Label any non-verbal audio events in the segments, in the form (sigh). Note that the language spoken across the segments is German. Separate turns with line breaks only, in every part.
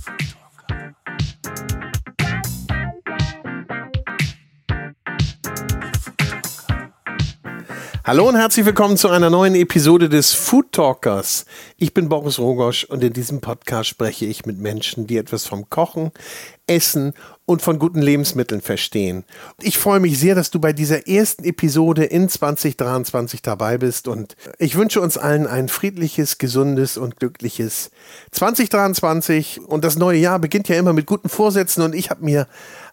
Freedom. Hallo und herzlich willkommen zu einer neuen Episode des Food Talkers. Ich bin Boris Rogosch und in diesem Podcast spreche ich mit Menschen, die etwas vom Kochen, Essen und von guten Lebensmitteln verstehen. Ich freue mich sehr, dass du bei dieser ersten Episode in 2023 dabei bist und ich wünsche uns allen ein friedliches, gesundes und glückliches 2023 und das neue Jahr beginnt ja immer mit guten Vorsätzen und ich habe mir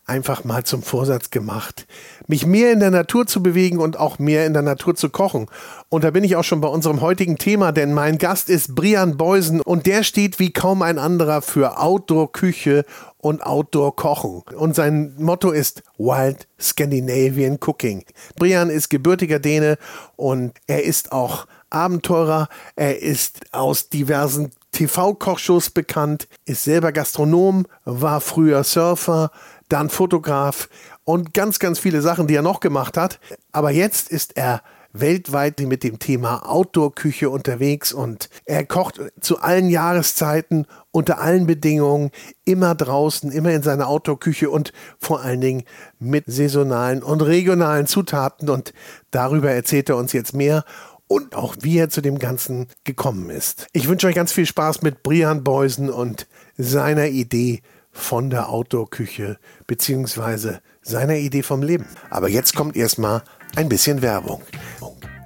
einfach mal zum Vorsatz gemacht, mich mehr in der Natur zu bewegen und auch mehr in der Natur zu kochen. Und da bin ich auch schon bei unserem heutigen Thema, denn mein Gast ist Brian Beusen und der steht wie kaum ein anderer für Outdoor-Küche und Outdoor-Kochen. Und sein Motto ist Wild Scandinavian Cooking. Brian ist gebürtiger Däne und er ist auch Abenteurer. Er ist aus diversen TV-Kochshows bekannt, ist selber Gastronom, war früher Surfer, dann Fotograf und ganz, ganz viele Sachen, die er noch gemacht hat. Aber jetzt ist er weltweit mit dem Thema Outdoor-Küche unterwegs und er kocht zu allen Jahreszeiten, unter allen Bedingungen, immer draußen, immer in seiner Outdoor-Küche und vor allen Dingen mit saisonalen und regionalen Zutaten und darüber erzählt er uns jetzt mehr und auch wie er zu dem Ganzen gekommen ist. Ich wünsche euch ganz viel Spaß mit Brian Beusen und seiner Idee von der Outdoor-Küche beziehungsweise seiner Idee vom Leben. Aber jetzt kommt erstmal ein bisschen Werbung.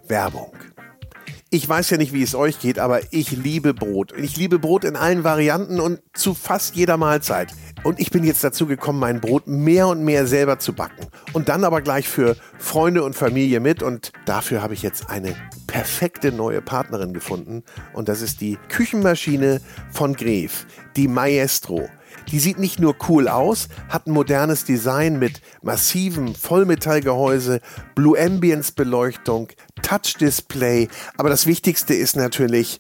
Werbung. Ich weiß ja nicht, wie es euch geht, aber ich liebe Brot. Ich liebe Brot in allen Varianten und zu fast jeder Mahlzeit. Und ich bin jetzt dazu gekommen, mein Brot mehr und mehr selber zu backen. Und dann aber gleich für Freunde und Familie mit. Und dafür habe ich jetzt eine perfekte neue Partnerin gefunden. Und das ist die Küchenmaschine von Gref, die Maestro. Die sieht nicht nur cool aus, hat ein modernes Design mit massivem Vollmetallgehäuse, Blue Ambience Beleuchtung, Touch Display, aber das Wichtigste ist natürlich,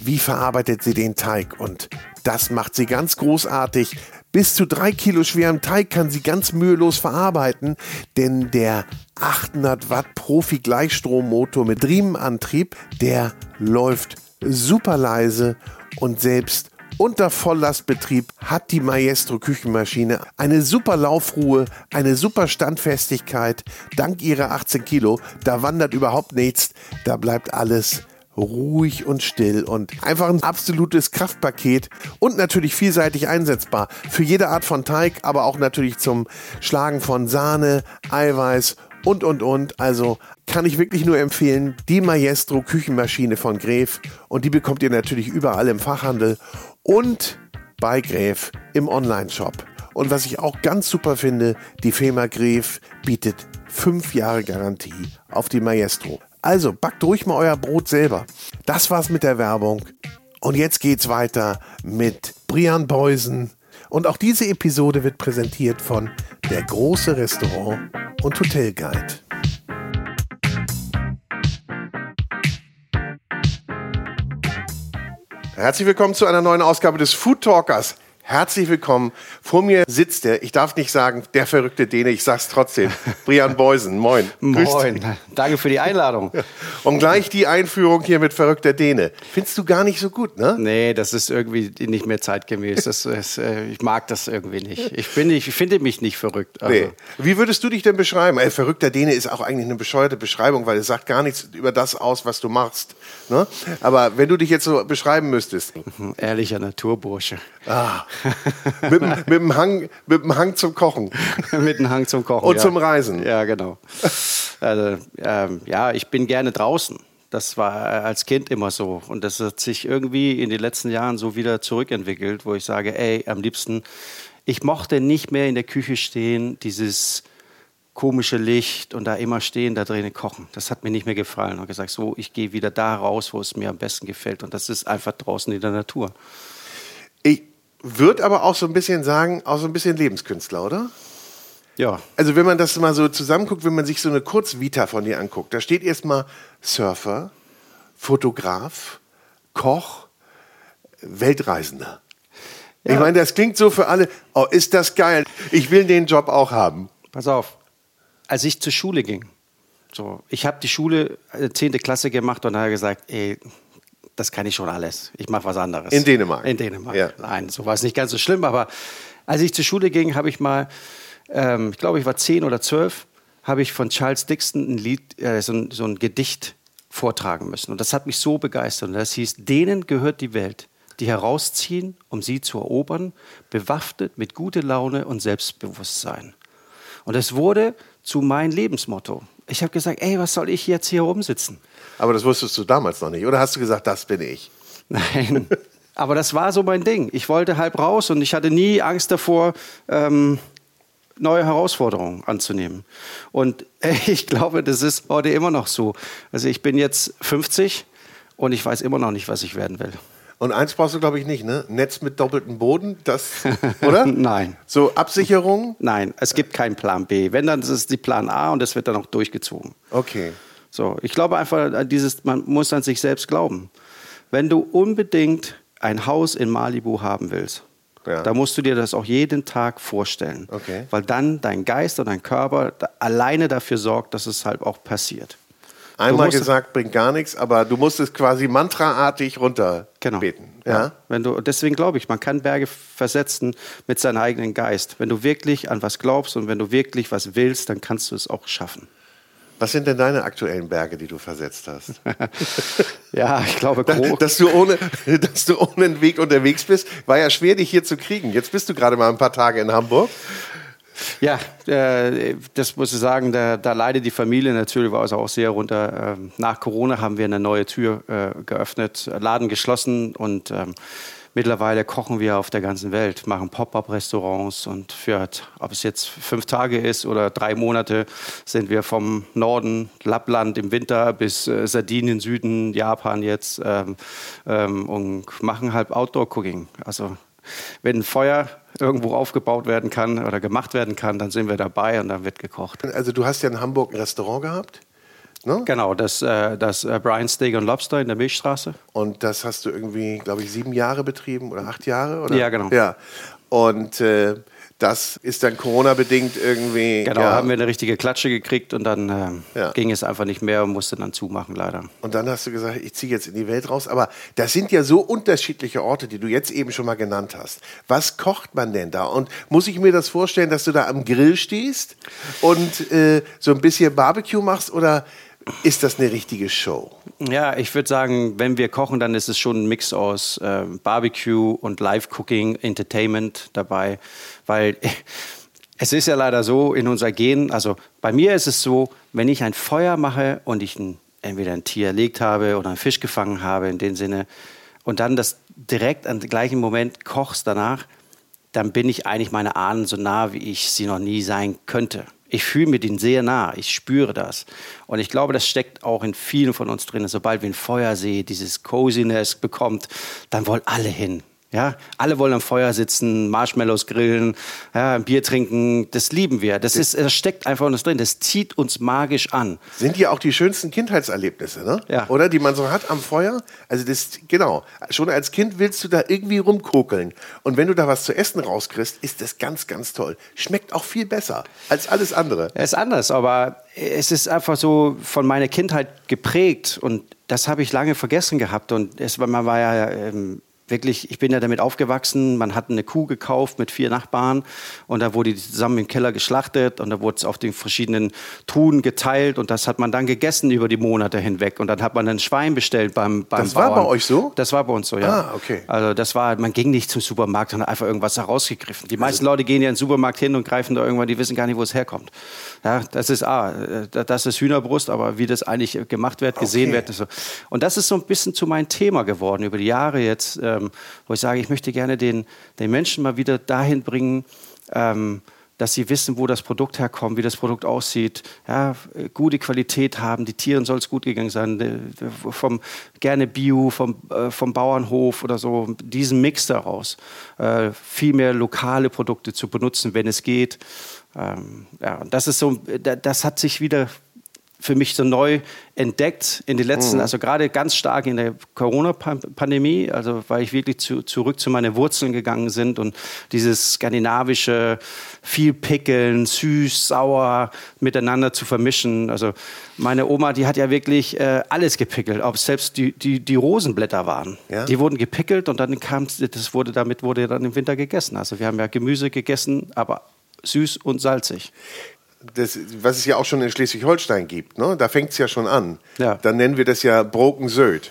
wie verarbeitet sie den Teig? Und das macht sie ganz großartig. Bis zu drei Kilo schweren Teig kann sie ganz mühelos verarbeiten, denn der 800 Watt Profi Gleichstrommotor mit Riemenantrieb, der läuft super leise und selbst unter Volllastbetrieb hat die Maestro Küchenmaschine eine super Laufruhe, eine super Standfestigkeit. Dank ihrer 18 Kilo, da wandert überhaupt nichts, da bleibt alles ruhig und still und einfach ein absolutes Kraftpaket und natürlich vielseitig einsetzbar für jede Art von Teig, aber auch natürlich zum Schlagen von Sahne, Eiweiß und und und. Also kann ich wirklich nur empfehlen, die Maestro Küchenmaschine von Gref und die bekommt ihr natürlich überall im Fachhandel und bei Gräf im Online-Shop. Und was ich auch ganz super finde, die Firma Gräf bietet fünf Jahre Garantie auf die Maestro. Also backt ruhig mal euer Brot selber. Das war's mit der Werbung. Und jetzt geht's weiter mit Brian Beusen. Und auch diese Episode wird präsentiert von der große Restaurant und Hotel Guide. Herzlich willkommen zu einer neuen Ausgabe des Food Talkers. Herzlich willkommen. Vor mir sitzt der, ich darf nicht sagen, der verrückte Däne, ich sag's trotzdem, (laughs) Brian Beusen. Moin.
Moin. Danke für die Einladung. (laughs)
Und gleich die Einführung hier mit verrückter Däne. Findest du gar nicht so gut, ne?
Nee, das ist irgendwie nicht mehr zeitgemäß. Das (laughs) ist, äh, ich mag das irgendwie nicht. Ich, bin nicht, ich finde mich nicht verrückt.
Also. Nee. Wie würdest du dich denn beschreiben? Ey, verrückter Däne ist auch eigentlich eine bescheuerte Beschreibung, weil es sagt gar nichts über das aus, was du machst. Ne? Aber wenn du dich jetzt so beschreiben müsstest.
Ehrlicher Naturbursche.
Ah. (laughs) mit, mit, dem Hang, mit dem Hang zum Kochen. (laughs)
mit dem Hang zum Kochen.
Und
ja.
zum Reisen.
Ja, genau. Also, ähm, ja, ich bin gerne draußen. Das war als Kind immer so. Und das hat sich irgendwie in den letzten Jahren so wieder zurückentwickelt, wo ich sage, ey, am liebsten, ich mochte nicht mehr in der Küche stehen, dieses komische Licht und da immer stehen, da drinnen kochen. Das hat mir nicht mehr gefallen. Und gesagt, so, ich gehe wieder da raus, wo es mir am besten gefällt. Und das ist einfach draußen in der Natur.
Würde aber auch so ein bisschen sagen, auch so ein bisschen Lebenskünstler, oder?
Ja.
Also wenn man das mal so zusammenguckt, wenn man sich so eine Kurzvita von dir anguckt, da steht erstmal Surfer, Fotograf, Koch, Weltreisender. Ja. Ich meine, das klingt so für alle, oh, ist das geil, ich will den Job auch haben.
Pass auf, als ich zur Schule ging, so, ich habe die Schule, 10. Äh, Klasse gemacht und habe gesagt, ey, das kann ich schon alles. Ich mache was anderes.
In Dänemark?
In Dänemark.
Ja.
Nein, so war es nicht ganz so schlimm. Aber als ich zur Schule ging, habe ich mal, ähm, ich glaube, ich war zehn oder zwölf, habe ich von Charles Dixon ein Lied, äh, so, ein, so ein Gedicht vortragen müssen. Und das hat mich so begeistert. Und das hieß, denen gehört die Welt, die herausziehen, um sie zu erobern, bewaffnet mit guter Laune und Selbstbewusstsein. Und es wurde zu meinem Lebensmotto. Ich habe gesagt, ey, was soll ich jetzt hier rumsitzen?
Aber das wusstest du damals noch nicht. Oder hast du gesagt, das bin ich? (laughs)
Nein. Aber das war so mein Ding. Ich wollte halb raus und ich hatte nie Angst davor, ähm, neue Herausforderungen anzunehmen. Und (laughs) ich glaube, das ist heute immer noch so. Also ich bin jetzt 50 und ich weiß immer noch nicht, was ich werden will.
Und eins brauchst du, glaube ich, nicht, ne? Netz mit doppeltem Boden, das, oder? (laughs)
Nein.
So Absicherung?
Nein, es gibt keinen Plan B. Wenn, dann ist es die Plan A und das wird dann auch durchgezogen.
Okay.
So, ich glaube einfach, an dieses, man muss an sich selbst glauben. Wenn du unbedingt ein Haus in Malibu haben willst,
Ja.
da musst du dir das auch jeden Tag vorstellen.
Okay.
Weil dann dein Geist und dein Körper alleine dafür sorgt, dass es halt auch passiert.
Einmal gesagt, bringt gar nichts, aber du musst es quasi mantraartig runterbeten.
Genau.
Ja?
Wenn du, deswegen glaube ich, man kann Berge versetzen mit seinem eigenen Geist. Wenn du wirklich an was glaubst und wenn du wirklich was willst, dann kannst du es auch schaffen.
Was sind denn deine aktuellen Berge, die du versetzt hast? (laughs)
Ja, ich glaube, gro-
dass, du ohne, (laughs) dass du ohne einen Weg unterwegs bist, war ja schwer, dich hier zu kriegen. Jetzt bist du gerade mal ein paar Tage in Hamburg.
Ja, äh, das muss ich sagen, da, da leidet die Familie natürlich, war also auch sehr runter. Ähm, nach Corona haben wir eine neue Tür äh, geöffnet, Laden geschlossen und ähm, mittlerweile kochen wir auf der ganzen Welt, machen Pop-up-Restaurants und für, ob es jetzt fünf Tage ist oder drei Monate, sind wir vom Norden, Lappland im Winter bis äh, Sardinien, Süden, Japan jetzt ähm, ähm, und machen halt Outdoor-Cooking. Also wenn ein Feuer irgendwo aufgebaut werden kann oder gemacht werden kann, dann sind wir dabei und dann wird gekocht.
Also du hast ja in Hamburg ein Restaurant gehabt. Ne?
Genau, das, äh, das äh, Brian Steak und Lobster in der Milchstraße.
Und das hast du irgendwie, glaube ich, sieben Jahre betrieben oder acht Jahre? Oder?
Ja, genau.
Ja. Und äh, das ist dann Corona-bedingt irgendwie.
Genau,
ja.
haben wir eine richtige Klatsche gekriegt und dann ähm,
Ja.
ging es einfach nicht mehr und musste dann zumachen, leider.
Und dann hast du gesagt, ich ziehe jetzt in die Welt raus. Aber das sind ja so unterschiedliche Orte, die du jetzt eben schon mal genannt hast. Was kocht man denn da? Und muss ich mir das vorstellen, dass du da am Grill stehst und äh, so ein bisschen Barbecue machst? Oder ist das eine richtige Show?
Ja, ich würde sagen, wenn wir kochen, dann ist es schon ein Mix aus ähm, Barbecue und Live-Cooking, Entertainment dabei, weil (laughs) es ist ja leider so in unser Gen, also bei mir ist es so, wenn ich ein Feuer mache und ich ein, entweder ein Tier erlegt habe oder einen Fisch gefangen habe in dem Sinne und dann das direkt am gleichen Moment kochst danach, dann bin ich eigentlich meine Ahnen so nah, wie ich sie noch nie sein könnte. Ich fühle mir den sehr nah, ich spüre das. Und ich glaube, das steckt auch in vielen von uns drin. Sobald wir ein Feuer sehen, dieses Coziness bekommt, dann wollen alle hin. Ja, alle wollen am Feuer sitzen, Marshmallows grillen, ja, Bier trinken. Das lieben wir. Das, ist, das steckt einfach in uns drin. Das zieht uns magisch an.
Sind ja auch die schönsten Kindheitserlebnisse, ne?
Ja.
Oder? Die man so hat am Feuer. Also das, genau. Schon als Kind willst du da irgendwie rumkokeln. Und wenn du da was zu essen rauskriegst, ist das ganz, ganz toll. Schmeckt auch viel besser als alles andere.
Er ist anders, aber es ist einfach so von meiner Kindheit geprägt und das habe ich lange vergessen gehabt. Und es, war- man war ja ähm, wirklich, ich bin ja damit aufgewachsen, man hat eine Kuh gekauft mit vier Nachbarn und da wurde die zusammen im Keller geschlachtet und da wurde es auf den verschiedenen Truhen geteilt und das hat man dann gegessen über die Monate hinweg und dann hat man ein Schwein bestellt beim, beim
Das war
Bauern.
bei euch so?
Das war bei uns so, ja.
Ah, okay.
Also das war, man ging nicht zum Supermarkt und hat einfach irgendwas herausgegriffen. Die meisten Leute gehen ja in den Supermarkt hin und greifen da irgendwann, die wissen gar nicht, wo es herkommt. Ja, das ist, ah, äh, das ist Hühnerbrust, aber wie das eigentlich gemacht wird, gesehen
Okay.
wird. Und das ist so ein bisschen zu meinem Thema geworden über die Jahre jetzt, ähm, wo ich sage, ich möchte gerne den, den Menschen mal wieder dahin bringen, ähm, dass sie wissen, wo das Produkt herkommt, wie das Produkt aussieht, ja, äh, gute Qualität haben, die Tieren soll es gut gegangen sein, äh, vom, gerne Bio, vom, äh, vom Bauernhof oder so, diesen Mix daraus, äh, viel mehr lokale Produkte zu benutzen, wenn es geht. Ähm, ja, das ist so, da- das hat sich wieder für mich so neu entdeckt in den letzten, mhm. also gerade ganz stark in der Corona-Pandemie, also weil ich wirklich zu, zurück zu meinen Wurzeln gegangen sind und dieses skandinavische viel pickeln, süß, sauer miteinander zu vermischen. Also meine Oma, die hat ja wirklich äh, alles gepickelt, ob selbst die, die, die Rosenblätter waren. Ja? Die wurden gepickelt und dann kam, das wurde damit wurde dann im Winter gegessen. Also wir haben ja Gemüse gegessen, aber süß und salzig
das, was es ja auch schon in Schleswig-Holstein gibt, ne? da fängt es ja schon an. Ja. Dann nennen wir das ja Broken Söd.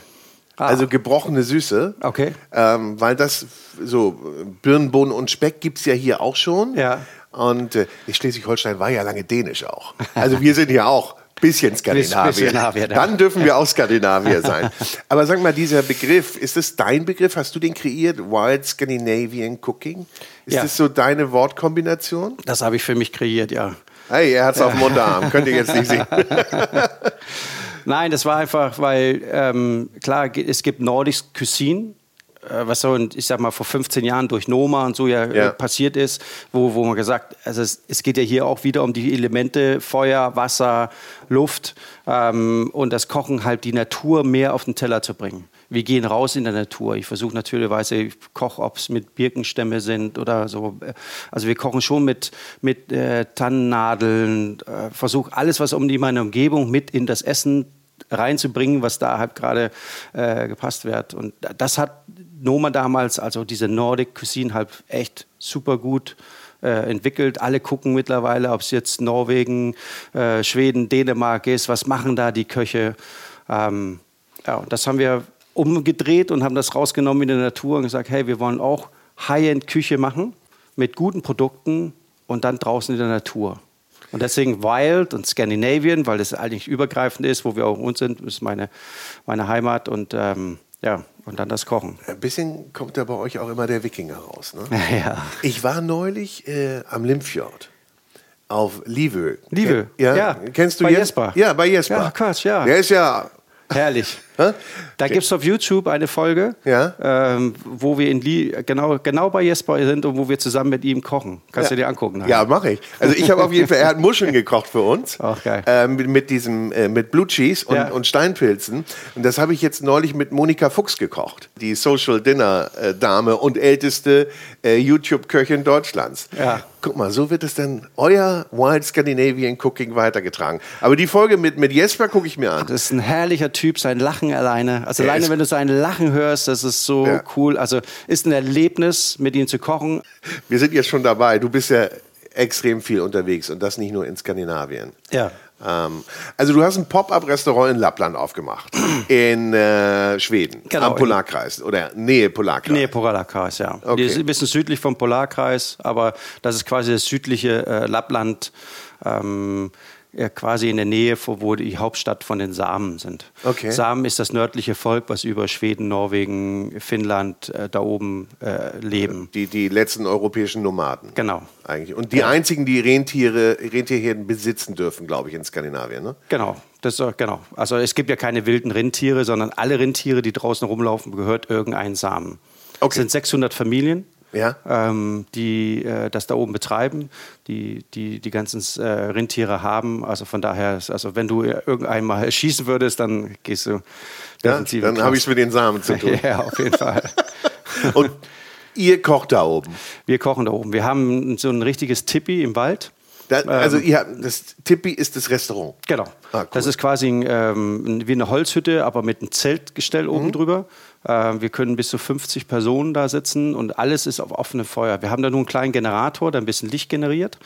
Ah. Also gebrochene Süße.
Okay.
Ähm, weil das so Birnen, Bohnen und Speck gibt es ja hier auch schon.
Ja.
Und äh, Schleswig-Holstein war ja lange dänisch auch. Also wir sind ja auch bisschen (laughs) Skandinavier. Skandinavier Dann dürfen wir auch Skandinavier (laughs) sein. Aber sag mal, dieser Begriff, ist das dein Begriff? Hast du den kreiert? Wild Scandinavian Cooking? Ist ja. das so deine Wortkombination?
Das habe ich für mich kreiert, ja.
Hey, er hat es auf dem Unterarm. Könnt ihr jetzt nicht sehen. (laughs)
Nein, das war einfach, weil ähm, klar, es gibt Nordisch Cuisine, äh, was so, ich sag mal, vor 15 Jahren durch Noma und so ja, äh, ja. passiert ist, wo, wo man gesagt, also es, es, geht ja hier auch wieder um die Elemente Feuer, Wasser, Luft ähm, und das Kochen halt die Natur mehr auf den Teller zu bringen wir gehen raus in der Natur. Ich versuche natürlich, ich koche, ob es mit Birkenstämme sind oder so. Also wir kochen schon mit, mit äh, Tannennadeln, äh, versuche alles, was um die meine Umgebung mit in das Essen reinzubringen, was da halt gerade äh, gepasst wird. Und das hat Noma damals, also diese Nordic Cuisine, halt echt super gut äh, entwickelt. Alle gucken mittlerweile, ob es jetzt Norwegen, äh, Schweden, Dänemark ist, was machen da die Köche. Ähm, ja, das haben wir umgedreht und haben das rausgenommen in der Natur und gesagt, hey, wir wollen auch High-End-Küche machen mit guten Produkten und dann draußen in der Natur. Und deswegen Wild und Scandinavian, weil das eigentlich übergreifend ist, wo wir auch uns sind, ist meine, meine Heimat und ähm, ja, und dann das Kochen.
Ein bisschen kommt da bei euch auch immer der Wikinger raus. Ne? (laughs)
Ja.
Ich war neulich äh, am Limfjord auf Livö.
Livö,
ja, ja. Kennst du
bei Jesper?
Ja, bei Jesper.
Ja, krass, ja.
Der ist ja
Herrlich. Da gibt es auf YouTube eine Folge,
ja?
ähm, wo wir in Lie genau, genau bei Jesper sind und wo wir zusammen mit ihm kochen. Kannst ja. du dir angucken?
Nachher. Ja, mache ich. Also ich habe auf jeden Fall, er hat Muscheln gekocht für uns.
Auch geil.
Äh, mit, mit, diesem, äh, mit Blue Cheese und, ja. und Steinpilzen. Und das habe ich jetzt neulich mit Monika Fuchs gekocht. Die Social Dinner äh, Dame und älteste äh, YouTube-Köchin Deutschlands.
Ja.
Guck mal, so wird es dann euer Wild Scandinavian Cooking weitergetragen. Aber die Folge mit, mit Jesper gucke ich mir an.
Das ist ein herrlicher Typ, sein Lachen alleine. Also alleine, wenn du sein Lachen hörst, das ist so ja. cool. Also ist ein Erlebnis, mit ihm zu kochen.
Wir sind jetzt schon dabei. Du bist ja extrem viel unterwegs und das nicht nur in Skandinavien.
Ja.
Ähm, also du hast ein Pop-up-Restaurant in Lappland aufgemacht, (clears throat) in äh, Schweden, genau, am Polarkreis oder Nähe Polarkreis.
Nähe Polarkreis, ja. Okay. Die ist ein bisschen südlich vom Polarkreis, aber das ist quasi das südliche äh, Lappland. Ähm, ja, quasi in der Nähe, wo die Hauptstadt von den Samen sind.
Okay.
Samen ist das nördliche Volk, was über Schweden, Norwegen, Finnland äh, da oben äh, leben.
Die, die letzten europäischen Nomaden.
Genau.
Eigentlich. Und die ja. einzigen, die Rentiere, Rentierherden besitzen dürfen, glaube ich, in Skandinavien. Ne?
Genau. Das, genau. Also es gibt ja keine wilden Rentiere, sondern alle Rentiere, die draußen rumlaufen, gehört irgendein Samen. Okay. Es sind 600 Familien
ja.
ähm, die äh, das da oben betreiben, die die, die ganzen äh, Rentiere haben. Also von daher, also wenn du irgendeinmal (laughs) schießen würdest, dann gehst du.
Ja, dann habe ich es mit den Samen zu tun. (laughs)
ja, auf jeden Fall.
Und ihr kocht da oben?
Wir kochen da oben. Wir haben so ein richtiges Tippi im Wald.
Da, also ähm, ihr, das Tippi ist das Restaurant.
Genau. Ah, cool. Das ist quasi ähm, wie eine Holzhütte, aber mit einem Zeltgestell oben mhm. drüber. Ähm, wir können bis zu 50 Personen da sitzen und alles ist auf offenem Feuer. Wir haben da nur einen kleinen Generator, der ein bisschen Licht generiert.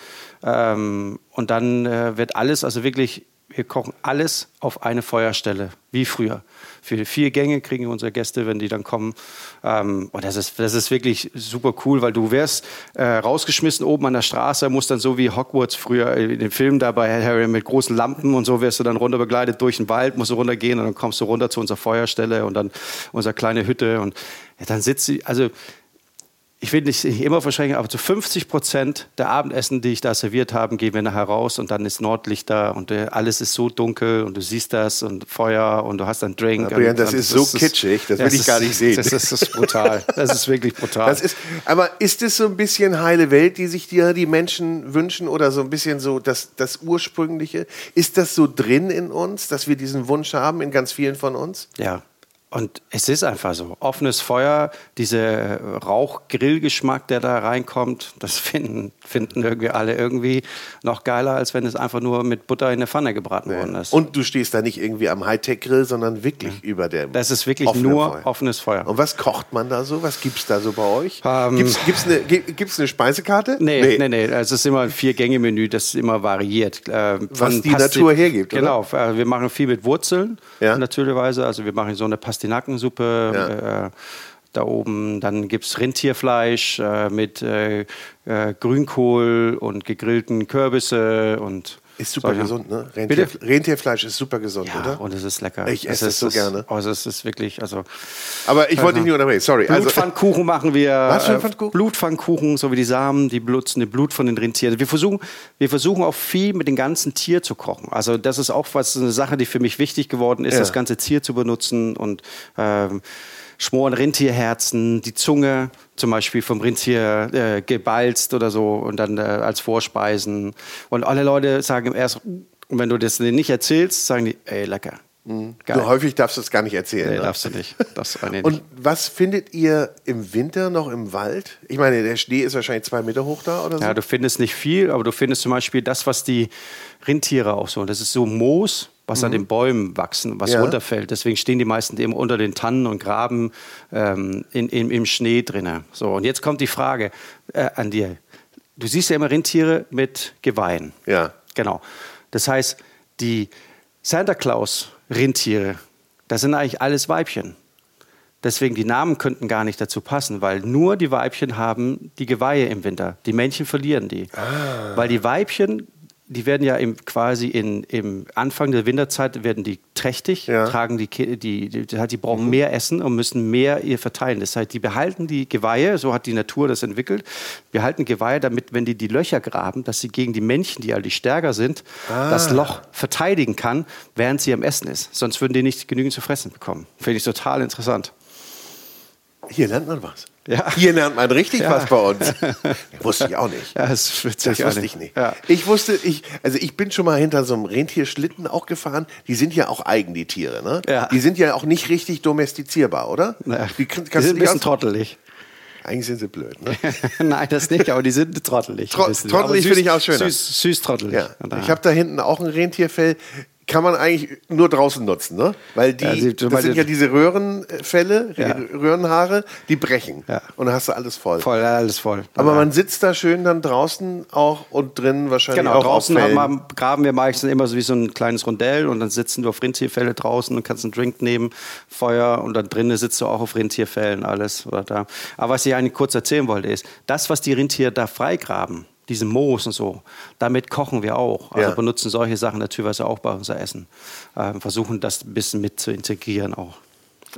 Ähm, und dann äh, wird alles, also wirklich, wir kochen alles auf eine Feuerstelle, wie früher. Für vier Gänge kriegen unsere Gäste, wenn die dann kommen. Ähm, und das ist, das ist wirklich super cool, weil du wärst äh, rausgeschmissen oben an der Straße, musst dann so wie Hogwarts früher in den Filmen da bei Harry mit großen Lampen und so wirst du dann runter begleitet durch den Wald, musst du runtergehen und dann kommst du runter zu unserer Feuerstelle und dann unsere kleine Hütte und ja, dann sitzt sie, also ich will nicht immer verschränken, aber zu 50 Prozent der Abendessen, die ich da serviert habe, gehen wir nachher raus und dann ist Nordlicht da und äh, alles ist so dunkel und du siehst das und Feuer und du hast einen Drink.
Ja, Brian, das ist so kitschig, das will ich gar nicht sehen.
Das ist, das ist brutal. Das ist wirklich brutal.
Das ist, aber ist es so ein bisschen heile Welt, die sich dir die Menschen wünschen oder so ein bisschen so das, das Ursprüngliche? Ist das so drin in uns, dass wir diesen Wunsch haben in ganz vielen von uns?
Ja, und es ist einfach so. Offenes Feuer, dieser Rauchgrillgeschmack, der da reinkommt, das (laughs) finden, finden irgendwie alle irgendwie noch geiler, als wenn es einfach nur mit Butter in der Pfanne gebraten ja. worden ist.
Und du stehst da nicht irgendwie am Hightech-Grill, sondern wirklich ja. über dem.
Das ist wirklich nur Feuer. offenes Feuer.
Und was kocht man da so? Was gibt es da so bei euch? Ähm, gibt es eine, gibt's eine Speisekarte?
Nee, nee, nee. nee. Es ist immer ein Vier-Gänge-Menü, das immer variiert.
Äh, was die Pasti Natur hergibt,
Genau. Oder? Wir machen viel mit Wurzeln, ja. natürlicherweise. Also wir machen so eine Pasti Pastinackensuppe. Ja. Äh, da oben. Dann gibt es Rentierfleisch äh, mit äh, äh, Grünkohl und gegrillten Kürbisse und
ist super Solche. gesund, ne? Rentier, Rentierfleisch ist super gesund,
ja,
oder?
und es ist lecker.
Ich esse es so gerne.
Also es ist wirklich, also.
Aber ich wollte dich nicht unterbrechen, sorry.
Also- Blutpfannkuchen machen wir.
Was für ein Pfannkuchen?
Blutpfannkuchen, so wie die Samen, die benutzen das Blut von den Rentieren. Wir versuchen, wir versuchen auch viel mit dem ganzen Tier zu kochen. Also das ist auch was, eine Sache, die für mich wichtig geworden ist, ja. das ganze Tier zu benutzen und ähm, schmoren Rentierherzen, die Zunge zum Beispiel vom Rentier äh, gebalzt oder so und dann äh, als Vorspeisen. Und alle Leute sagen erst, und wenn du das nicht erzählst, sagen die, ey, lecker.
Mhm. Du häufig darfst du es gar nicht erzählen. Nee,
ne? darfst du nicht. Darfst du
nicht. Und was findet ihr im Winter noch im Wald? Ich meine, der Schnee ist wahrscheinlich zwei Meter hoch da oder so.
Ja, du findest nicht viel, aber du findest zum Beispiel das, was die Rentiere auch so. Das ist so Moos, was mhm. an den Bäumen wachsen, was ja. runterfällt. Deswegen stehen die meisten eben unter den Tannen und graben ähm, in, in, im Schnee drinnen. So, und jetzt kommt die Frage äh, an dir. Du siehst ja immer Rentiere mit Geweihen.
Ja.
Genau. Das heißt, die Santa Claus Rentiere, das sind eigentlich alles Weibchen. Deswegen die Namen könnten gar nicht dazu passen, weil nur die Weibchen haben die Geweihe im Winter. Die Männchen verlieren die. Ah. Weil die Weibchen die werden ja im, quasi in, im Anfang der Winterzeit werden die trächtig, ja. tragen die, die, die, die, brauchen mhm. mehr Essen und müssen mehr ihr verteilen. Das heißt, die behalten die Geweihe, so hat die Natur das entwickelt, behalten Geweihe, damit, wenn die die Löcher graben, dass sie gegen die Männchen, die eigentlich stärker sind, ah. das Loch verteidigen kann, während sie am Essen ist. Sonst würden die nicht genügend zu fressen bekommen. Finde ich total interessant.
Hier lernt man was. Ja. Hier lernt man richtig ja. was bei uns. (laughs) wusste ich auch nicht.
Ja, das,
das wusste nicht. ich nicht. Ja. Ich wusste, ich, also ich bin schon mal hinter so einem Rentierschlitten auch gefahren. Die sind ja auch eigen, die Tiere, ne?
Ja.
Die sind ja auch nicht richtig domestizierbar, oder?
Ja. Die, die sind ein bisschen trottelig.
Eigentlich sind sie blöd, ne? (laughs)
Nein, das nicht, aber die sind trottelig.
Tro trottelig finde ich auch schön.
Süß, süß trottelig. Ja.
Ich habe da hinten auch ein Rentierfell kann man eigentlich nur draußen nutzen, ne? Weil die, ja, sie, das sind ja diese Röhrenfälle, ja. Röhrenhaare, die brechen. Ja. Und dann hast du alles voll.
Voll, alles voll.
Aber man sitzt da schön dann draußen auch und drinnen wahrscheinlich genau, auch
draußen haben wir, graben wir meistens immer so wie so ein kleines Rondell und dann sitzen du auf Rentierfälle draußen und kannst einen Drink nehmen, Feuer und dann drinnen sitzt du auch auf Rentierfällen, alles. Oder da. Aber was ich eigentlich kurz erzählen wollte ist, das, was die Rentiere da freigraben, diesen Moos und so. Damit kochen wir auch. Also ja. benutzen solche Sachen natürlich auch bei unser Essen. Äh, versuchen das ein bisschen mit zu integrieren auch.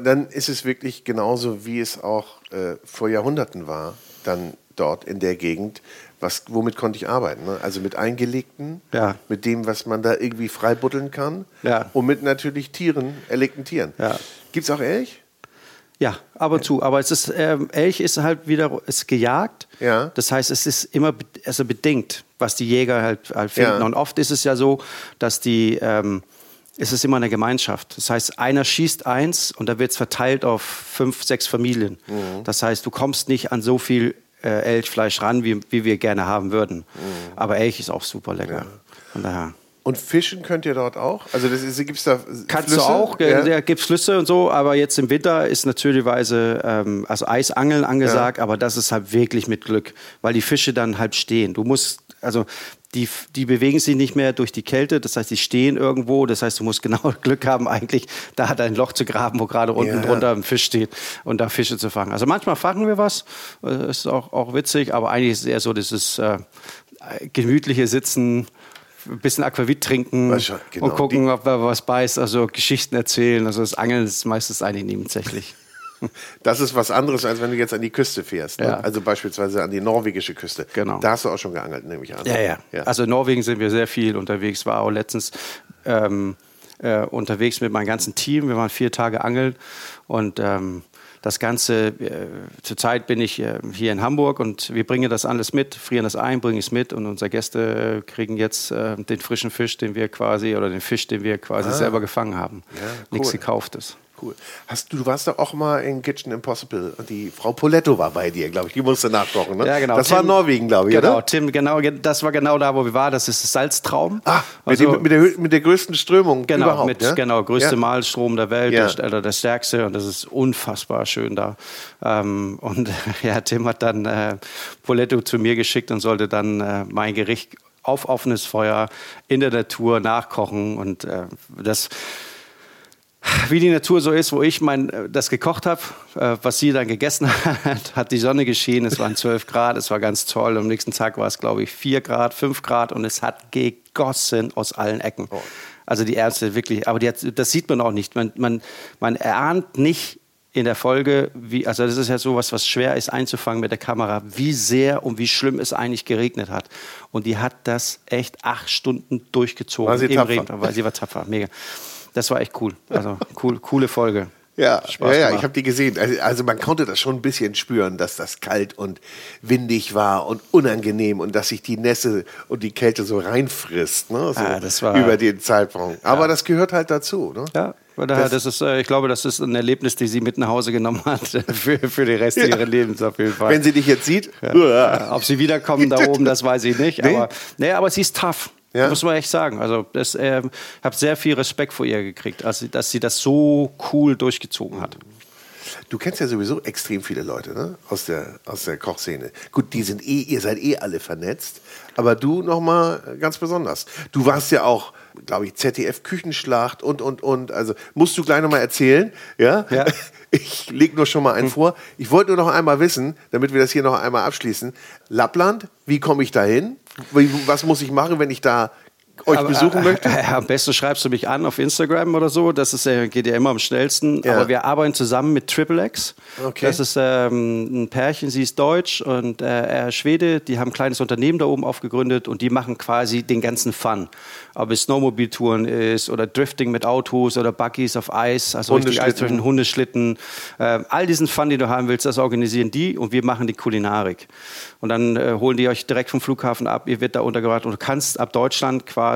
Dann ist es wirklich genauso, wie es auch äh, vor Jahrhunderten war, dann dort in der Gegend. Was, womit konnte ich arbeiten? Ne? Also mit Eingelegten,
ja.
mit dem, was man da irgendwie freibuddeln kann
ja.
und mit natürlich Tieren, erlegten Tieren.
Ja.
Gibt es auch Elch?
Ja, ab und zu. Aber es ist, ähm, Elch ist halt wieder ist gejagt.
Ja.
Das heißt, es ist immer also bedingt, was die Jäger halt, halt finden. Ja. Und oft ist es ja so, dass die, ähm, es ist immer eine Gemeinschaft. Das heißt, einer schießt eins und da wird es verteilt auf fünf, sechs Familien. Mhm. Das heißt, du kommst nicht an so viel äh, Elchfleisch ran, wie, wie wir gerne haben würden. Mhm. Aber Elch ist auch super lecker. Ja. Von daher.
Und fischen könnt ihr dort auch? Also das gibt es da
Kannst Flüsse? du auch, ja. da gibt Flüsse und so, aber jetzt im Winter ist natürlicherweise ähm, also Eisangeln angesagt, ja. aber das ist halt wirklich mit Glück, weil die Fische dann halt stehen. Du musst, also die, die bewegen sich nicht mehr durch die Kälte, das heißt, die stehen irgendwo, das heißt, du musst genau (laughs) Glück haben, eigentlich da hat ein Loch zu graben, wo gerade unten ja. drunter ein Fisch steht und da Fische zu fangen. Also manchmal fangen wir was, das äh, ist auch, auch witzig, aber eigentlich ist es eher so dieses äh, gemütliche Sitzen, ein bisschen Aquavit trinken genau, und gucken, ob er was beißt, also Geschichten erzählen. Also das Angeln ist meistens eigentlich nebensächlich. (laughs)
Das ist was anderes, als wenn du jetzt an die Küste fährst. Ne?
Ja.
Also beispielsweise an die norwegische Küste.
Genau.
Da hast du auch schon geangelt, nehme ich an.
Ja, ja, Also in Norwegen sind wir sehr viel unterwegs. War auch letztens ähm, äh, unterwegs mit meinem ganzen Team. Wir waren vier Tage angeln und ähm, das Ganze, äh, zurzeit bin ich äh, hier in Hamburg und wir bringen das alles mit, frieren das ein, bringen es mit und unsere Gäste kriegen jetzt äh, den frischen Fisch, den wir quasi, oder den Fisch, den wir quasi selber gefangen haben.
Ah. Ja,
Nichts
cool.
gekauftes.
Cool. Hast du, du warst doch auch mal in Kitchen Impossible und die Frau Poletto war bei dir, glaube ich. Die musste nachkochen, ne?
Ja, genau.
Das war
Tim-
Norwegen, glaube ich,
Genau,
oder?
Tim, genau, das war genau da, wo wir waren. Das ist das Salztraum.
Ah, mit,
Also-
dem, mit, der, mit der größten Strömung
Genau,
überhaupt,
mit
ja?
genau größte
ja.
Malstrom der Welt,
Ja.
der, oder der stärkste und das ist unfassbar schön da. Ähm, und (laughs) ja, Tim hat dann äh, Poletto zu mir geschickt und sollte dann äh, mein Gericht auf offenes Feuer in der Natur nachkochen und äh, das wie die Natur so ist, wo ich mein, äh, das gekocht habe, äh, was sie dann gegessen (laughs) hat, hat die Sonne geschienen, es waren 12 Grad, es war ganz toll. Am nächsten Tag war es, glaube ich, 4 Grad, 5 Grad und es hat gegossen aus allen Ecken. Also die Ärzte wirklich, aber hat, das sieht man auch nicht. Man, man, man erahnt nicht in der Folge, wie, also das ist ja sowas, was schwer ist einzufangen mit der Kamera, wie sehr und wie schlimm es eigentlich geregnet hat. Und die hat das echt acht Stunden durchgezogen
War sie
im
tapfer?
Regen, weil sie war tapfer, mega. Das war echt cool. Also cool, coole Folge. (laughs)
Ja,
Spaß
ja, ja, ich habe die gesehen. Also, also man konnte das schon ein bisschen spüren, dass das kalt und windig war und unangenehm und dass sich die Nässe und die Kälte so reinfrisst, ne? so
Ah, das war-
über den Zeitpunkt. Aber das gehört halt dazu. Ne?
Ja,
Das-
das, ist, äh, ich glaube, das ist ein Erlebnis, die sie mit nach Hause genommen hat (laughs) für, für den Rest
Ja.
ihres Lebens auf jeden Fall.
Wenn sie dich jetzt sieht,
Ja, Ob sie wiederkommen da oben, das weiß ich nicht. (laughs)
Nee?
Aber, nee, aber sie ist tough.
Ja.
Muss man echt sagen. Also, ich ähm, habe sehr viel Respekt vor ihr gekriegt, als sie, dass sie das so cool durchgezogen hat.
Du kennst ja sowieso extrem viele Leute ne? aus, der, aus der Kochszene. Gut, die sind eh, ihr seid eh alle vernetzt, aber du nochmal ganz besonders. Du warst ja auch, glaube ich, ZDF Küchenschlacht und, und, und. Also musst du gleich nochmal erzählen. Ja?
Ja. (laughs)
Ich leg nur schon mal einen vor. Ich wollte nur noch einmal wissen, damit wir das hier noch einmal abschließen. Lappland, wie komme ich da hin? Was muss ich machen, wenn ich da euch
Aber,
besuchen
äh,
möchte?
äh, (laughs) am besten schreibst du mich an auf Instagram oder so. Das ist, äh, geht ja immer am schnellsten.
Ja.
Aber wir arbeiten zusammen mit Triple X.
Okay.
Das ist ähm, ein Pärchen, sie ist deutsch und äh, er ist Schwede. Die haben ein kleines Unternehmen da oben aufgegründet und die machen quasi den ganzen Fun. Ob es Snowmobiltouren ist oder Drifting mit Autos oder Buggies auf Eis, also richtig
Hundeschlitten.
Eisdriften, Hundeschlitten. Äh, all diesen Fun, den du haben willst, das organisieren die und wir machen die Kulinarik. Und dann äh, holen die euch direkt vom Flughafen ab. Ihr wird da untergebracht und du kannst ab Deutschland quasi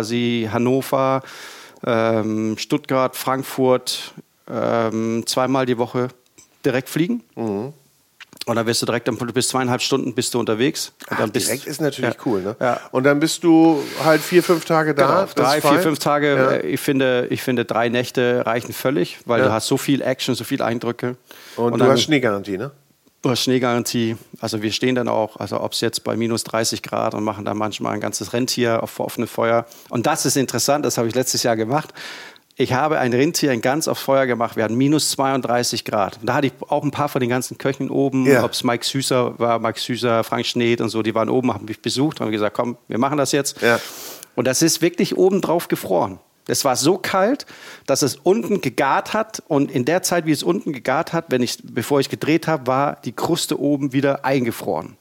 Hannover, ähm, Stuttgart, Frankfurt ähm, zweimal die Woche direkt fliegen.
Mhm.
Und dann wirst du direkt, du bist zweieinhalb Stunden bist du unterwegs. Und
Ach,
dann bist,
direkt ist natürlich
ja.
cool, ne?
Ja.
Und dann bist du halt vier, fünf Tage da.
Genau, drei, vier, fünf Tage.
Ja.
äh, Ich, finde, ich finde, drei Nächte reichen völlig, weil du hast so viel Action, so viele Eindrücke.
Und, du
dann-
hast Schneegarantie, ne?
Schneegarantie. Also wir stehen dann auch, also ob es jetzt bei minus 30 Grad und machen dann manchmal ein ganzes Rentier auf offene Feuer. Und das ist interessant, das habe ich letztes Jahr gemacht. Ich habe ein Rentier in ganz aufs Feuer gemacht. Wir hatten minus 32 Grad. Und da hatte ich auch ein paar von den ganzen Köchen oben,
Ja.
ob es Mike Süßer war, Mike Süßer, Frank Schneed und so, die waren oben, haben mich besucht, haben gesagt, komm, wir machen das jetzt.
Ja.
Und das ist wirklich oben drauf gefroren. Es war so kalt, dass es unten gegart hat. Und in der Zeit, wie es unten gegart hat, wenn ich, bevor ich gedreht habe, war die Kruste oben wieder eingefroren.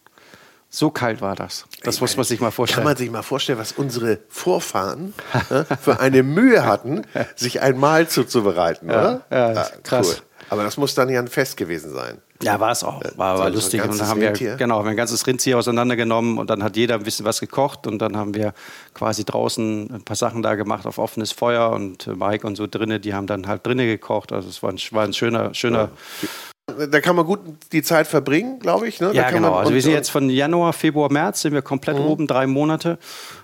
So kalt war das. Das
Ich
muss man sich mal vorstellen.
Kann man sich mal vorstellen, was unsere Vorfahren (laughs) ne, für eine Mühe hatten, sich ein Mahl zuzubereiten, oder?
ja,
Ah,
krass.
Aber das muss dann ja ein Fest gewesen sein.
Ja, war es auch. War,
so
war
ein
lustig. Und dann haben wir,
Rentier?
genau, haben wir ein ganzes Rentier auseinandergenommen und dann hat jeder ein bisschen was gekocht und dann haben wir quasi draußen ein paar Sachen da gemacht auf offenes Feuer und äh, Mike und so drinne, die haben dann halt drinnen gekocht. Also es war ein, war ein schöner, schöner.
Da kann man gut die Zeit verbringen, glaube ich. Ne?
Ja, genau.
Man,
Also wir sind jetzt von Januar, Februar, März sind wir komplett oben, drei Monate.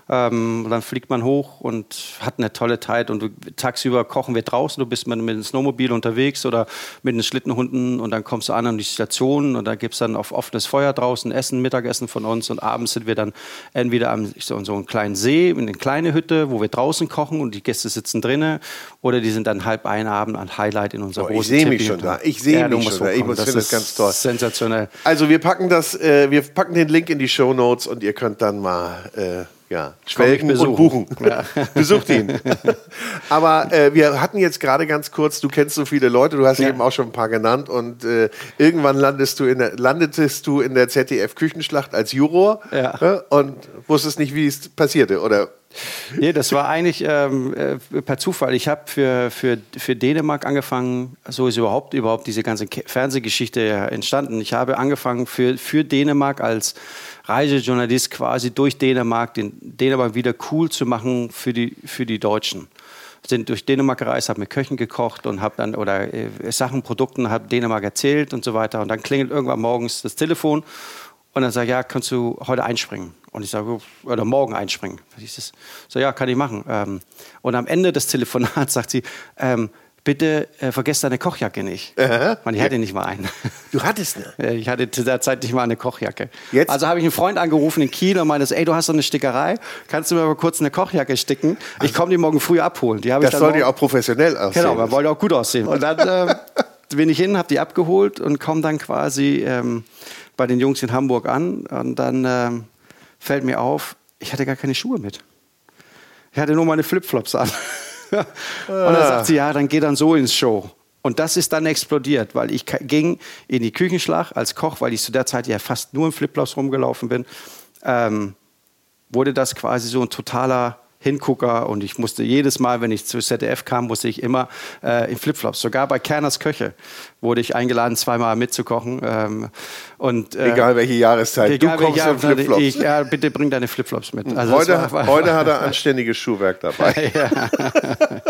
Ähm, und dann fliegt man hoch und hat eine tolle Zeit. Und tagsüber kochen wir draußen. Du bist mit, mit dem Snowmobil unterwegs oder mit den Schlittenhunden und dann kommst du an an die Station und da gibt es dann auf offenes Feuer draußen Essen, Mittagessen von uns. Und abends sind wir dann entweder am so, so einem kleinen See, in eine kleine Hütte, wo wir draußen kochen und die Gäste sitzen drinnen. Oder die sind dann halb ein Abend ein Highlight in unserer
Oh, ich sehe mich schon da. Ich sehe
du
mich schon da. Ich finde das ganz toll.
Sensationell.
Also wir packen das, äh, wir packen den Link in die Show Notes und ihr könnt dann mal äh, Ja, Schwelgen und Buchen. Ja. (laughs) Besucht ihn. (laughs) Aber äh, wir hatten jetzt gerade ganz kurz, du kennst so viele Leute, du hast ja. eben auch schon ein paar genannt und äh, irgendwann landest du in der, landetest du in der ZDF-Küchenschlacht als Juror ja. äh, und wusstest nicht, wie es passierte, oder?
Nee, das war eigentlich ähm, äh, per Zufall. Ich habe für, für, für Dänemark angefangen, so ist überhaupt, überhaupt diese ganze Fernsehgeschichte entstanden. Ich habe angefangen für, für Dänemark als Reisejournalist quasi durch Dänemark, den Dänemark wieder cool zu machen für die, für die Deutschen. Sind durch Dänemark gereist, habe mit Köchen gekocht und habe dann oder äh, Sachen, Produkten, habe Dänemark erzählt und so weiter. Und dann klingelt irgendwann morgens das Telefon und dann sage ja, kannst du heute einspringen? Und ich sage, oder morgen einspringen. Ich so, ja, kann ich machen. Ähm, und am Ende des Telefonats (laughs) sagt sie, ähm, bitte äh, vergesst deine Kochjacke nicht. Aha. Man, ich hatte nicht mal eine.
Du hattest
eine? (laughs) Ich hatte zu der Zeit nicht mal eine Kochjacke. Jetzt? Also habe ich einen Freund angerufen in Kiel und meinte, ey, du hast so eine Stickerei, kannst du mir mal kurz eine Kochjacke sticken? Ich komme die morgen früh abholen. Die
das soll ja auch professionell aussehen.
Genau, man wollte auch gut aussehen. Und dann (laughs) äh, bin ich hin, habe die abgeholt und komme dann quasi ähm, bei den Jungs in Hamburg an und dann ähm, fällt mir auf, ich hatte gar keine Schuhe mit. Ich hatte nur meine Flipflops an. (laughs) und dann sagt sie, ja, dann geh dann so ins Show. Und das ist dann explodiert, weil ich ging in die Küchenschlacht als Koch, weil ich zu der Zeit ja fast nur in Flipflops rumgelaufen bin, ähm, wurde das quasi so ein totaler Hingucker und ich musste jedes Mal, wenn ich zu ZDF kam, musste ich immer äh, in Flipflops. Sogar bei Kerners Köche wurde ich eingeladen, zweimal mitzukochen. Ähm, und,
äh, egal welche Jahreszeit,
egal du kommst in Flipflops. Ich, ja, bitte bring deine Flipflops mit.
Also heute, war, war, heute hat er anständiges Schuhwerk dabei. (laughs)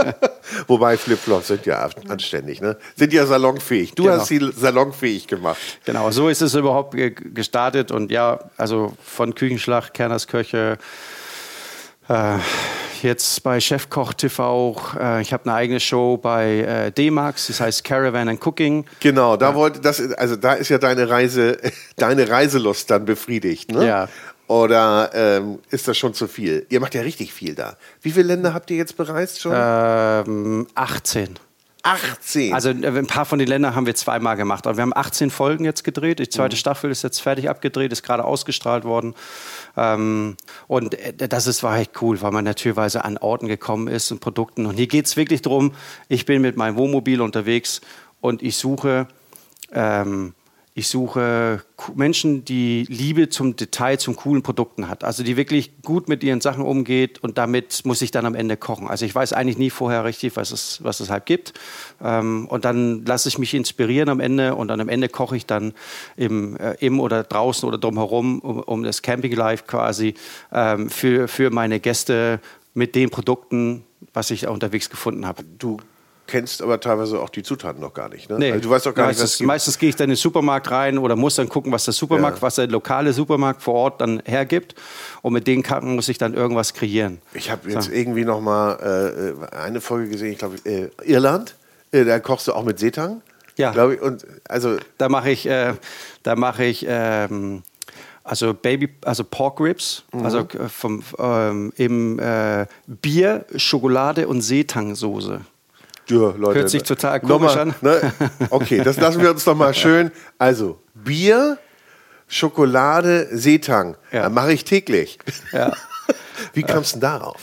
(laughs) Wobei Flipflops sind ja anständig, ne? sind ja salonfähig. Du genau. hast sie salonfähig gemacht.
Genau, so ist es überhaupt gestartet und ja, also von Küchenschlacht, Kerners Köche, äh, jetzt bei Chefkoch TV auch. Äh, ich habe eine eigene Show bei äh, D-Max, das heißt Caravan and Cooking.
Genau, da wollte das, also da ist ja deine Reise, (laughs) deine Reiselust dann befriedigt, ne?
Ja.
Oder ähm, ist das schon zu viel? Ihr macht ja richtig viel da. Wie viele Länder habt ihr jetzt bereist schon?
Ähm, 18.
18.
Also äh, ein paar von den Ländern haben wir zweimal gemacht. Aber wir haben 18 Folgen jetzt gedreht. Die zweite mhm. Staffel ist jetzt fertig abgedreht, ist gerade ausgestrahlt worden. Ähm, und äh, das ist, war cool, weil man natürlicherweise an Orten gekommen ist und Produkten. Und hier geht es wirklich darum, ich bin mit meinem Wohnmobil unterwegs und ich suche ähm, ich suche Menschen, die Liebe zum Detail, zum coolen Produkten hat. Also die wirklich gut mit ihren Sachen umgeht und damit muss ich dann am Ende kochen. Also ich weiß eigentlich nie vorher richtig, was es, was es halt gibt. Ähm, und dann lasse ich mich inspirieren am Ende und dann am Ende koche ich dann im, äh, im oder draußen oder drumherum um, um das Camping Life quasi ähm, für, für meine Gäste mit den Produkten, was ich unterwegs gefunden habe.
Du kennst aber teilweise auch die Zutaten noch gar nicht. Ne?
Nee. Also du weißt doch gar meistens, nicht, was Meistens gehe ich dann in den Supermarkt rein oder muss dann gucken, was der Supermarkt, ja. was der lokale Supermarkt vor Ort dann hergibt. Und mit den Karten muss ich dann irgendwas kreieren.
Ich habe jetzt so. irgendwie noch mal äh, eine Folge gesehen, ich glaube äh, Irland. Äh, da kochst du auch mit Seetang.
Ja.
Glaube ich. Und also
da mache ich, äh, da mache ich. Ähm, also Baby, also Pork Ribs, mhm. also äh, vom, ähm, im äh, Bier, Schokolade und Seetangsoße.
Ja, Leute.
Hört sich total komisch mal, an.
Ne? Okay, das lassen wir uns doch mal schön. Also, Bier, Schokolade, Seetang. Ja. mache ich täglich.
Ja. (laughs)
Wie kamst du denn darauf?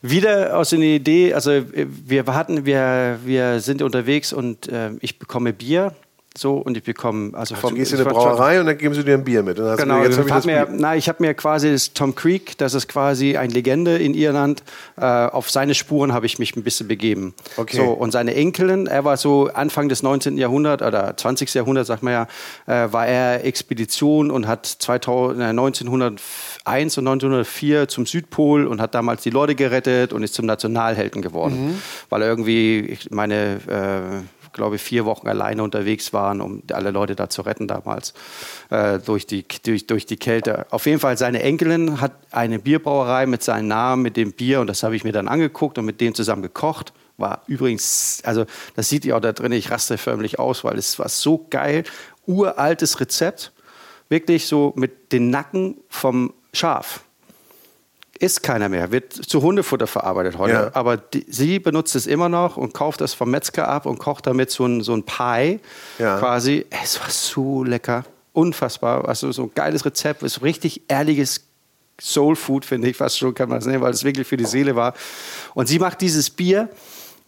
Wieder aus der Idee, also wir hatten, wir, wir sind unterwegs und äh, ich bekomme Bier so und ich bekomme also
vom, du gehst in eine Brauerei und dann geben sie dir ein Bier mit.
genau, jetzt ich hab mir, na, ich habe mir quasi das Tom Creek, das ist quasi eine Legende in Irland. Äh, auf seine Spuren habe ich mich ein bisschen begeben.
Okay.
So und seine Enkelin, er war so Anfang des 19. Jahrhunderts oder 20. Jahrhunderts, sagt man ja, äh, war er Expedition und hat 2000, äh, 1901 und 1904 zum Südpol und hat damals die Leute gerettet und ist zum Nationalhelden geworden, mhm. weil er irgendwie, meine äh, glaube ich, vier Wochen alleine unterwegs waren, um alle Leute da zu retten damals äh, durch, die, durch, durch die Kälte. Auf jeden Fall, seine Enkelin hat eine Bierbrauerei mit seinem Namen, mit dem Bier und das habe ich mir dann angeguckt und mit dem zusammen gekocht. War übrigens, also das sieht ihr auch da drin, ich raste förmlich aus, weil es war so geil. Uraltes Rezept, wirklich so mit den Nacken vom Schaf isst keiner mehr, wird zu Hundefutter verarbeitet heute. Ja. Aber die, sie benutzt es immer noch und kauft das vom Metzger ab und kocht damit so ein, so ein Pie ja. quasi. Es war so lecker, unfassbar. Also so ein geiles Rezept, ist richtig ehrliches Soul Food, finde ich fast schon, kann man das nennen, weil es wirklich für die Seele war. Und sie macht dieses Bier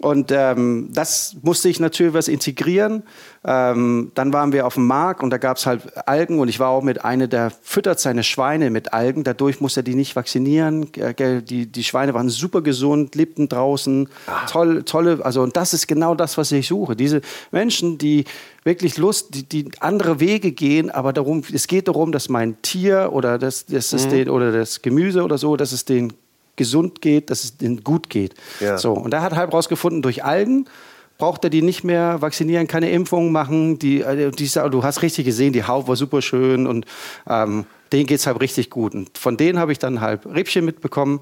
und ähm, das musste ich natürlich was integrieren. Ähm, dann waren wir auf dem Markt und da gab es halt Algen und ich war auch mit einer, der füttert seine Schweine mit Algen. Dadurch musste er die nicht vaccinieren. Die, die Schweine waren super gesund, lebten draußen. Ah. Toll, tolle, also und das ist genau das, was ich suche. Diese Menschen, die wirklich Lust, die, die andere Wege gehen, aber darum, es geht darum, dass mein Tier oder das, das, mhm. den, oder das Gemüse oder so, dass es den gesund geht, dass es denen gut geht. Ja. So, und er hat halt rausgefunden, durch Algen braucht er die nicht mehr vaccinieren, keine Impfungen machen. Die, äh, die, du hast richtig gesehen, die Haut war super schön und ähm, denen geht es halt richtig gut. Und von denen habe ich dann halt Rippchen mitbekommen.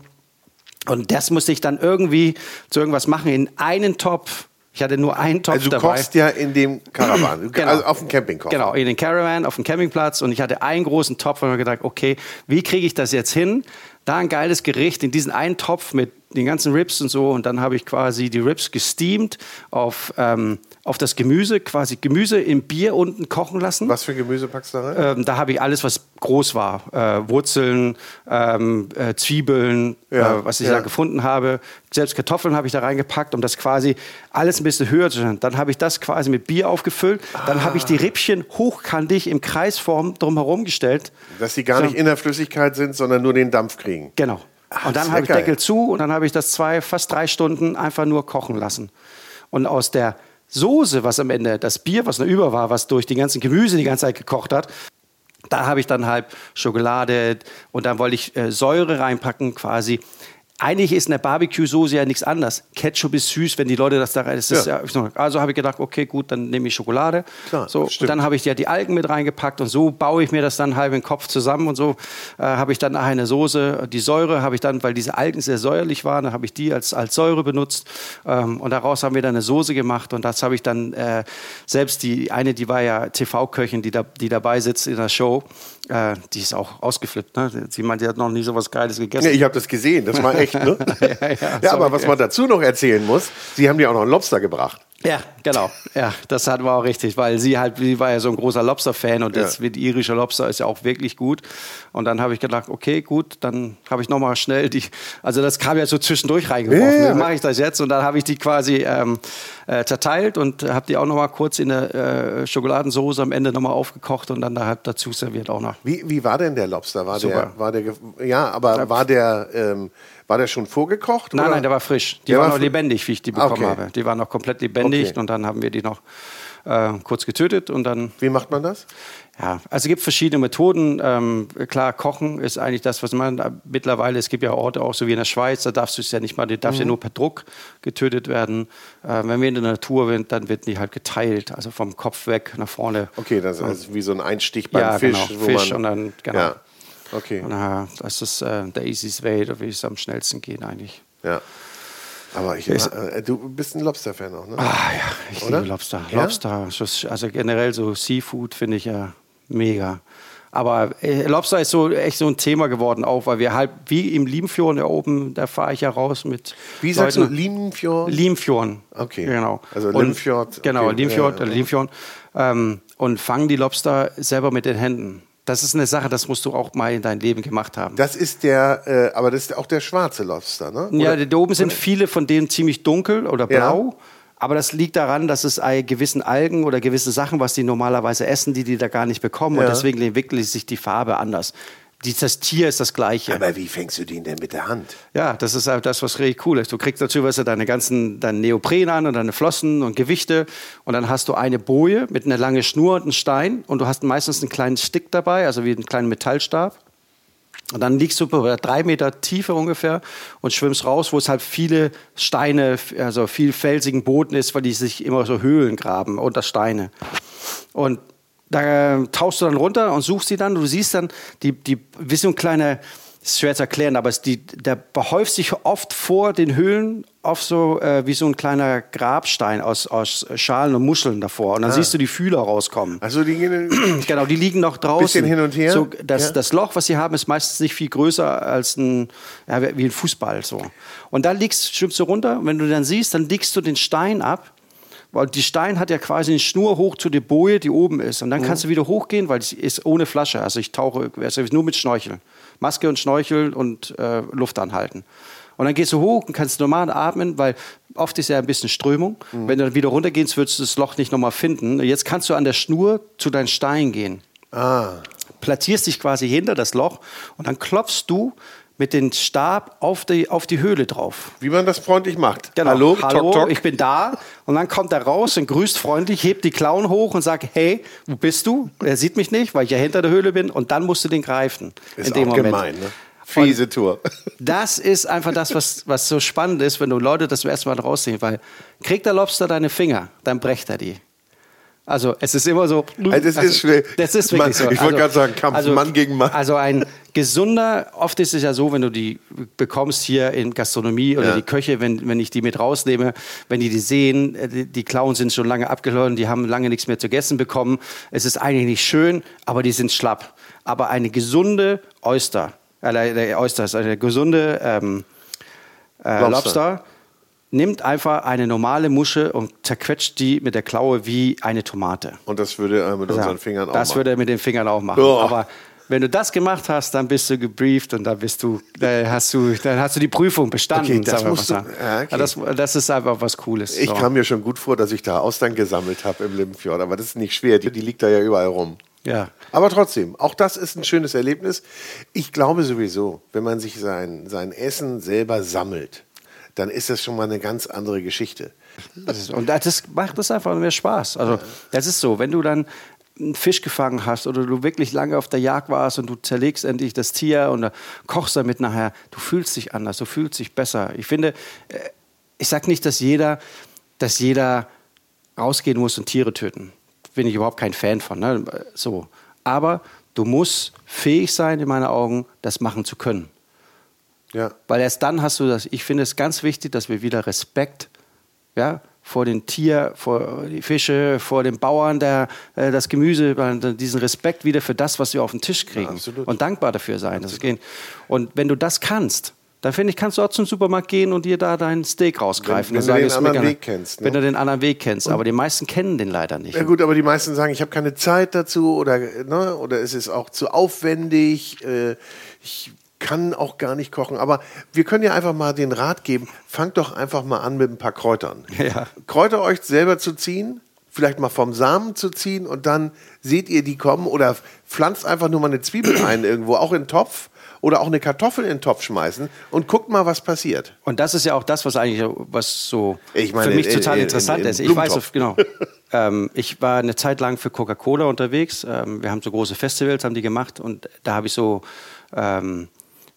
Und das musste ich dann irgendwie zu irgendwas machen in einen Topf. Ich hatte nur einen Topf
also du
dabei.
kochst ja in dem Caravan, (clears throat) genau. also auf dem Campingkocher.
Genau, in den Caravan, auf dem Campingplatz. Und ich hatte einen großen Topf und habe gedacht, okay, wie kriege ich das jetzt hin, da ein geiles Gericht in diesen einen Topf mit den ganzen Ribs und so. Und dann habe ich quasi die Ribs gesteamt auf, ähm, auf das Gemüse, quasi Gemüse im Bier unten kochen lassen.
Was für Gemüse packst du da rein?
Ähm, da habe ich alles, was groß war. Äh, Wurzeln, ähm, äh, Zwiebeln, ja, äh, was ich ja. da gefunden habe. Selbst Kartoffeln habe ich da reingepackt, um das quasi alles ein bisschen höher zu stellen. Dann habe ich das quasi mit Bier aufgefüllt. Ah. Dann habe ich die Rippchen hochkantig im Kreisform drumherum gestellt.
Dass sie gar so. nicht in der Flüssigkeit sind, sondern nur den Dampf kriegen.
Genau. Ach, und dann habe ich Deckel zu und dann habe ich das zwei, fast drei Stunden einfach nur kochen lassen. Und aus der Soße, was am Ende, das Bier, was noch über war, was durch die ganzen Gemüse die ganze Zeit gekocht hat, da habe ich dann halt Schokolade und dann wollte ich äh, Säure reinpacken quasi eigentlich ist eine Barbecue-Soße ja nichts anderes. Ketchup ist süß, wenn die Leute das da rein. Das ja. ja. also habe ich gedacht, okay, gut, dann nehme ich Schokolade. Klar, so, und dann habe ich ja die Algen mit reingepackt und so baue ich mir das dann halb im Kopf zusammen und so äh, habe ich dann nachher eine Soße. Die Säure habe ich dann, weil diese Algen sehr säuerlich waren, dann habe ich die als, als Säure benutzt ähm, und daraus haben wir dann eine Soße gemacht und das habe ich dann äh, selbst die eine, die war ja TV-Köchin, die, da, die dabei sitzt in der Show, äh, die ist auch ausgeflippt. Ne? Sie meint, die hat noch nie so was Geiles gegessen. Ja,
ich habe das gesehen, das war echt. Ne? (laughs) ja, ja, ja aber was man dazu noch erzählen muss, Sie haben ja auch noch einen Lobster gebracht.
Ja, genau. Ja, das hatten wir auch richtig, weil sie halt, sie war ja so ein großer Lobster-Fan und das ja. die irische Lobster ist ja auch wirklich gut. Und dann habe ich gedacht, okay, gut, dann habe ich nochmal schnell die, also das kam ja so zwischendurch reingeworfen. Ja. Dann mache ich das jetzt und dann habe ich die quasi ähm, äh, zerteilt und habe die auch nochmal kurz in der äh, Schokoladensoße am Ende nochmal aufgekocht und dann da dazu serviert auch noch.
Wie, wie war denn der Lobster? War Super. der, war der, ja, aber war der, ähm, war der schon vorgekocht?
Nein, oder? nein, der war frisch. Die der war noch lebendig, wie ich die bekommen okay. habe. Die war noch komplett lebendig okay. und dann haben wir die noch äh, kurz getötet und dann.
Wie macht man das?
Ja, also es gibt verschiedene Methoden. Ähm, klar, Kochen ist eigentlich das, was man mittlerweile, es gibt ja Orte auch so wie in der Schweiz, da darfst du es ja nicht mal, die darfst mhm. ja nur per Druck getötet werden. Äh, wenn wir in der Natur sind, dann wird die halt geteilt, also vom Kopf weg nach vorne.
Okay, das ist also wie so ein Einstich beim ja, Fisch.
Genau, Fisch und dann, genau. Ja. Okay. Und, äh, das ist äh, der easiest way, da will es am schnellsten gehen eigentlich.
Ja. Aber ich, äh, du bist ein Lobster-Fan auch, ne?
Ah ja, ich Oder? liebe Lobster. Ja? Lobster, also generell so Seafood finde ich ja mega. Aber äh, Lobster ist so echt so ein Thema geworden, auch weil wir halt wie im Limfjorden da oben, da fahre ich ja raus mit.
Wie sagst Leuten. du Limfjorden?
Limfjorden.
Okay.
Genau.
Also Limfjord.
Genau, okay. Limfjord, ja. Limfjord. Ähm, und fangen die Lobster selber mit den Händen. Das ist eine Sache, das musst du auch mal in deinem Leben gemacht haben.
Das ist der, äh, aber das ist auch der schwarze Lobster, ne?
Oder? Ja, da oben sind viele von denen ziemlich dunkel oder blau. Ja. Aber das liegt daran, dass es gewissen Algen oder gewisse Sachen, was die normalerweise essen, die die da gar nicht bekommen. Ja. Und deswegen entwickelt sich die Farbe anders das Tier ist das gleiche.
Aber wie fängst du den denn mit der Hand?
Ja, das ist halt das, was richtig cool ist. Du kriegst dazu weißt du, deine ganzen deine Neopren an und deine Flossen und Gewichte und dann hast du eine Boje mit einer langen Schnur und einem Stein und du hast meistens einen kleinen Stick dabei, also wie einen kleinen Metallstab. Und dann liegst du bei drei Meter Tiefe ungefähr und schwimmst raus, wo es halt viele Steine, also viel felsigen Boden ist, weil die sich immer so Höhlen graben unter Steine. Und da tauchst du dann runter und suchst sie dann. Du siehst dann, die, die, wie so ein kleiner, ist schwer zu erklären, aber es, die, der behäuft sich oft vor den Höhlen auf so äh, wie so ein kleiner Grabstein aus, aus Schalen und Muscheln davor. Und dann ah. siehst du die Fühler rauskommen.
Also die gehen (clears throat)
genau, die liegen noch draußen.
Bisschen hin und her.
So, das, ja. das Loch, was sie haben, ist meistens nicht viel größer als ein ja, wie ein Fußball so. Und da liegst, schwimmst du runter. Und wenn du dann siehst, dann legst du den Stein ab weil die Stein hat ja quasi eine Schnur hoch zu der Boje, die oben ist. Und dann kannst du wieder hochgehen, weil es ist ohne Flasche. Also ich tauche also nur mit Schnorchel. Maske und Schnorchel und äh, Luft anhalten. Und dann gehst du hoch und kannst normal atmen, weil oft ist ja ein bisschen Strömung. Mhm. Wenn du dann wieder runtergehst, würdest du das Loch nicht nochmal finden. Jetzt kannst du an der Schnur zu deinem Stein gehen.
Ah.
Platzierst dich quasi hinter das Loch und dann klopfst du mit dem Stab auf die, auf die Höhle drauf.
Wie man das freundlich macht.
Genau. Hallo, Hallo tok, tok. ich bin da. Und dann kommt er raus und grüßt freundlich, hebt die Klauen hoch und sagt, hey, wo bist du? Er sieht mich nicht, weil ich ja hinter der Höhle bin. Und dann musst du den greifen.
Ist in dem auch Moment. gemein, ne? Fiese Tour. (laughs)
Das ist einfach das, was, was so spannend ist, wenn du Leute das erste Mal raussehen, weil kriegt der Lobster deine Finger, dann brecht er die. Also es ist immer so.
Also, das ist schwer.
Das ist wirklich so.
Ich wollte also, gerade sagen, Kampf also, Mann gegen Mann.
Also ein gesunder, oft ist es ja so, wenn du die bekommst hier in Gastronomie oder ja. die Köche, wenn, wenn ich die mit rausnehme, wenn die die sehen, die, die Klauen sind schon lange abgelaufen, die haben lange nichts mehr zu essen bekommen. Es ist eigentlich nicht schön, aber die sind schlapp. Aber eine gesunde Oyster, äh, der Oyster ist eine gesunde ähm, äh, Lobster. Lobster nimmt einfach eine normale Musche und zerquetscht die mit der Klaue wie eine Tomate.
Und das würde er mit unseren Fingern
auch das machen. Das würde er mit den Fingern auch machen. Oh. Aber wenn du das gemacht hast, dann bist du gebrieft und dann bist du, dann hast du, dann hast du die Prüfung bestanden. Okay, das, musst du, ja, okay. das, das, ist einfach was Cooles.
Ich so. kam mir schon gut vor, dass ich da Austern gesammelt habe im Limfjord, aber das ist nicht schwer. Die, die liegt da ja überall rum.
Ja.
Aber trotzdem, auch das ist ein schönes Erlebnis. Ich glaube sowieso, wenn man sich sein, sein Essen selber sammelt, dann ist das schon mal eine ganz andere Geschichte.
und das macht es einfach mehr Spaß. Also das ist so, wenn du dann einen Fisch gefangen hast oder du wirklich lange auf der Jagd warst und du zerlegst endlich das Tier und kochst damit nachher, du fühlst dich anders, du fühlst dich besser. Ich finde, äh, ich sage nicht, dass jeder, dass jeder rausgehen muss und Tiere töten. Bin ich überhaupt kein Fan von. Ne? So. Aber du musst fähig sein, in meinen Augen, das machen zu können. Ja. Weil erst dann hast du das. Ich finde es ganz wichtig, dass wir wieder Respekt ja, vor den Tier, vor die Fische, vor den Bauern, der, äh, das Gemüse, diesen Respekt wieder für das, was wir auf den Tisch kriegen. Ja, und dankbar dafür sein. Das gehen. Und wenn du das kannst, dann finde ich, kannst du auch zum Supermarkt gehen und dir da dein Steak rausgreifen.
Wenn, wenn du den anderen Weg kennst.
Ne? Wenn du den anderen Weg kennst. aber die meisten kennen den leider nicht.
Ja gut, aber die meisten sagen, ich habe keine Zeit dazu oder, ne, oder es ist auch zu aufwendig. Äh, ich kann auch gar nicht kochen. Aber wir können ja einfach mal den Rat geben, fangt doch einfach mal an mit ein paar Kräutern. (laughs)
Ja.
Kräuter euch selber zu ziehen, vielleicht mal vom Samen zu ziehen und dann seht ihr die kommen oder pflanzt einfach nur mal eine Zwiebel (clears throat) ein irgendwo, auch in den Topf oder auch eine Kartoffel in den Topf schmeißen und guckt mal, was passiert.
Und das ist ja auch das, was eigentlich was so
meine,
für mich total
in,
interessant
in, in
ist. Ich weiß, genau. (laughs) ähm, ich war eine Zeit lang für Coca-Cola unterwegs. Ähm, wir haben so große Festivals, haben die gemacht und da habe ich so ähm,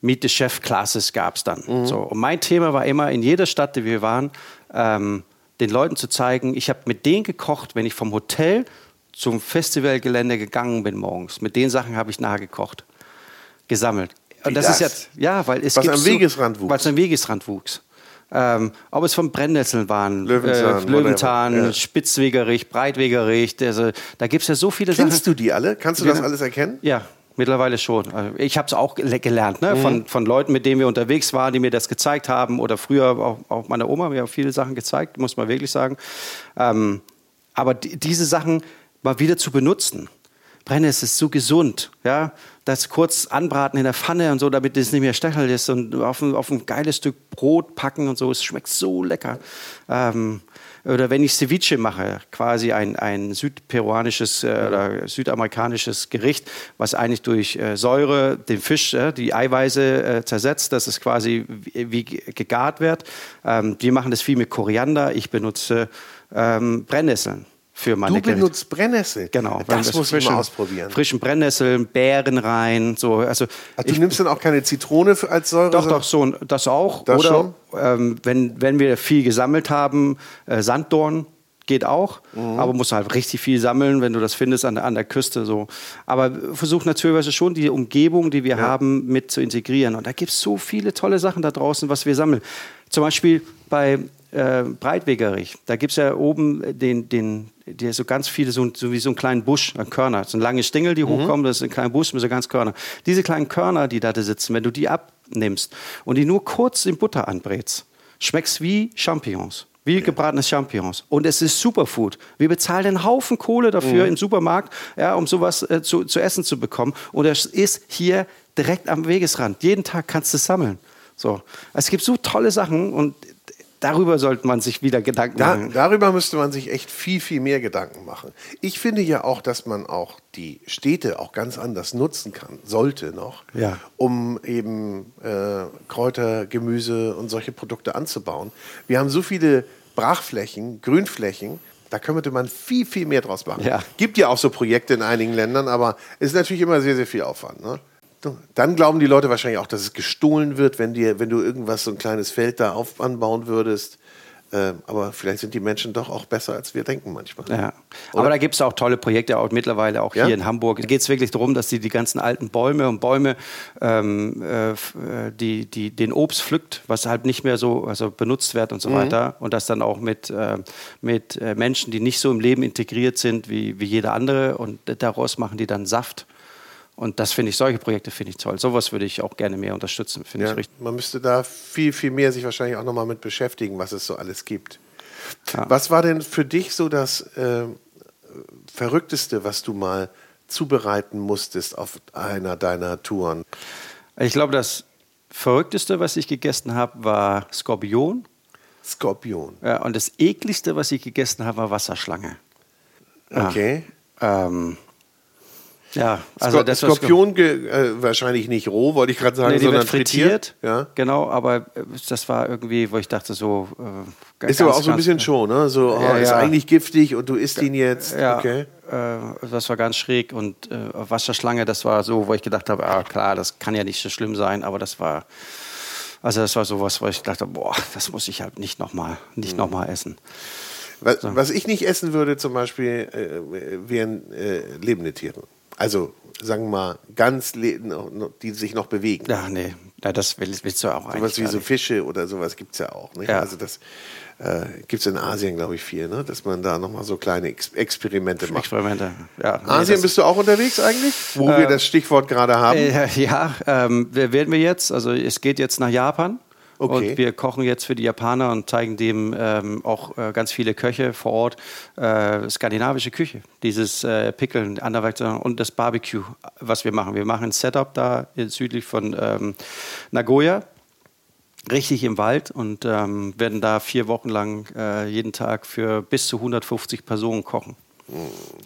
Meet the Chef Classes gab es dann. Mhm. So. Und mein Thema war immer, in jeder Stadt, die wir waren, ähm, den Leuten zu zeigen, ich habe mit denen gekocht, wenn ich vom Hotel zum Festivalgelände gegangen bin morgens. Mit den Sachen habe ich nachher gekocht, gesammelt. Und das, das, ist jetzt, ja, weil es
Was am Wegesrand wuchs.
Was am Wegesrand wuchs. Ähm, ob es von Brennnesseln waren, Löwenzahn, äh, Löwenzahn ja. Spitzwegerich, Breitwegerich, also, da gibt es ja so viele
Kennst Sachen. Kennst du die alle? Kannst du das alles erkennen?
Ja, Mittlerweile schon. Also ich habe es auch gelernt, ne? Mhm. von, von Leuten, mit denen wir unterwegs waren, die mir das gezeigt haben. Oder früher auch, auch meine Oma mir auch viele Sachen gezeigt, muss man wirklich sagen. Ähm, aber die, diese Sachen mal wieder zu benutzen. Brennnessel ist so gesund, ja. Das kurz anbraten in der Pfanne und so, damit es nicht mehr stachel ist und auf ein, auf ein geiles Stück Brot packen und so. Es schmeckt so lecker. Ähm, oder wenn ich Ceviche mache, quasi ein, ein südperuanisches äh, oder südamerikanisches Gericht, was eigentlich durch äh, Säure den Fisch, äh, die Eiweiße äh, zersetzt, dass es quasi wie, wie gegart wird. Ähm, wir machen das viel mit Koriander. Ich benutze ähm, Brennnesseln für meine
Du benutzt Brennnessel?
Genau.
Das muss ich mal ausprobieren.
Frischen Brennnesseln, Beeren rein. So, also
Ach, du ich, nimmst dann auch keine Zitrone als Säure?
Doch, doch, so, das auch.
Das Oder
ähm, wenn, wenn wir viel gesammelt haben, äh, Sanddorn geht auch, mhm. aber musst halt richtig viel sammeln, wenn du das findest an der, an der Küste. So. Aber versuch natürlich schon die Umgebung, die wir ja. haben, mit zu integrieren. Und da gibt es so viele tolle Sachen da draußen, was wir sammeln. Zum Beispiel bei äh, Breitwegerich. Da gibt es ja oben den, den, der so ganz viele, so, so wie so einen kleinen Busch an Körner. So lange Stängel, die mhm. hochkommen, das ist ein kleiner Busch mit so ganz Körner. Diese kleinen Körner, die da sitzen, wenn du die abnimmst und die nur kurz in Butter anbrätst, schmeckst wie Champignons. Wie gebratene Champignons. Und es ist Superfood. Wir bezahlen einen Haufen Kohle dafür im Supermarkt, ja, um sowas äh, zu, zu essen zu bekommen. Und es ist hier direkt am Wegesrand. Jeden Tag kannst du es sammeln. So. Es gibt so tolle Sachen und darüber sollte man sich wieder Gedanken
Da,
machen.
darüber müsste man sich echt viel, viel mehr Gedanken machen. Ich finde ja auch, dass man auch die Städte auch ganz anders nutzen kann, sollte noch,
Ja.
um eben äh, Kräuter, Gemüse und solche Produkte anzubauen. Wir haben so viele Brachflächen, Grünflächen, da könnte man viel, viel mehr draus machen.
Ja.
Gibt ja auch so Projekte in einigen Ländern, aber es ist natürlich immer sehr, sehr viel Aufwand. Ne? Dann glauben die Leute wahrscheinlich auch, dass es gestohlen wird, wenn, dir, wenn du irgendwas, so ein kleines Feld da auf, anbauen würdest. Ähm, aber vielleicht sind die Menschen doch auch besser, als wir denken manchmal.
Ja. Aber da gibt es auch tolle Projekte, auch mittlerweile auch
Ja?
hier in Hamburg. Da geht es wirklich darum, dass die die ganzen alten Bäume und Bäume, ähm, äh, äh, die, die den Obst pflückt, was halt nicht mehr so also benutzt wird und so weiter. Und das dann auch mit, äh, mit äh, Menschen, die nicht so im Leben integriert sind wie, wie jeder andere. Und daraus machen die dann Saft. Und das finde ich, solche Projekte finde ich toll. Sowas würde ich auch gerne mehr unterstützen, finde
Ja,
ich richtig.
man müsste da viel, viel mehr sich wahrscheinlich auch nochmal mit beschäftigen, was es so alles gibt.
Ja.
Was war denn für dich so das äh, Verrückteste, was du mal zubereiten musstest auf einer deiner Touren?
Ich glaube, das Verrückteste, was ich gegessen habe, war Skorpion.
Skorpion.
Ja, und das ekligste, was ich gegessen habe, war Wasserschlange. Ja.
Okay.
Ähm, ja, also
Skor
das war
Skorpion äh, wahrscheinlich nicht roh, wollte ich gerade sagen,
Nee,
sondern
wird frittiert.
Ja.
Genau, aber äh, das war irgendwie, wo ich dachte, so. Äh,
Ist aber auch so ein bisschen schon, ne? So, oh,
Ja,
ist
ja.
eigentlich giftig und du isst ihn jetzt.
Ja,
Okay.
äh, das war ganz schräg. Und äh, Wasserschlange, das war so, wo ich gedacht habe, ah, klar, das kann ja nicht so schlimm sein, aber das war. Also das war sowas, wo ich dachte, boah, das muss ich halt nicht nochmal nicht noch mal essen.
Was, was ich nicht essen würde zum Beispiel, äh, wären lebende Tiere. Also, sagen wir mal, ganz, die sich noch bewegen.
Ja, nee, ja, das willst, willst du auch
Sowas
eigentlich
wie
gar
so. Fische oder sowas gibt es ja auch.
Ja.
Also das äh, gibt es in Asien, glaube ich, viel, ne? dass man da nochmal so kleine Ex Experimente macht.
Experimente. Ja, nee,
Asien
das-
bist du auch unterwegs eigentlich? Wo wir das Stichwort gerade haben.
Äh, (laughs) ja, ähm, wer- werden wir jetzt. Also es geht jetzt nach Japan.
Okay.
Und wir kochen jetzt für die Japaner und zeigen dem ähm, auch äh, ganz viele Köche vor Ort äh, skandinavische Küche. Dieses äh, Pickeln, anderweitig und das Barbecue, was wir machen. Wir machen ein Setup da in- südlich von ähm, Nagoya. Richtig im Wald und ähm, werden da vier Wochen lang äh, jeden Tag für bis zu 150 Personen kochen.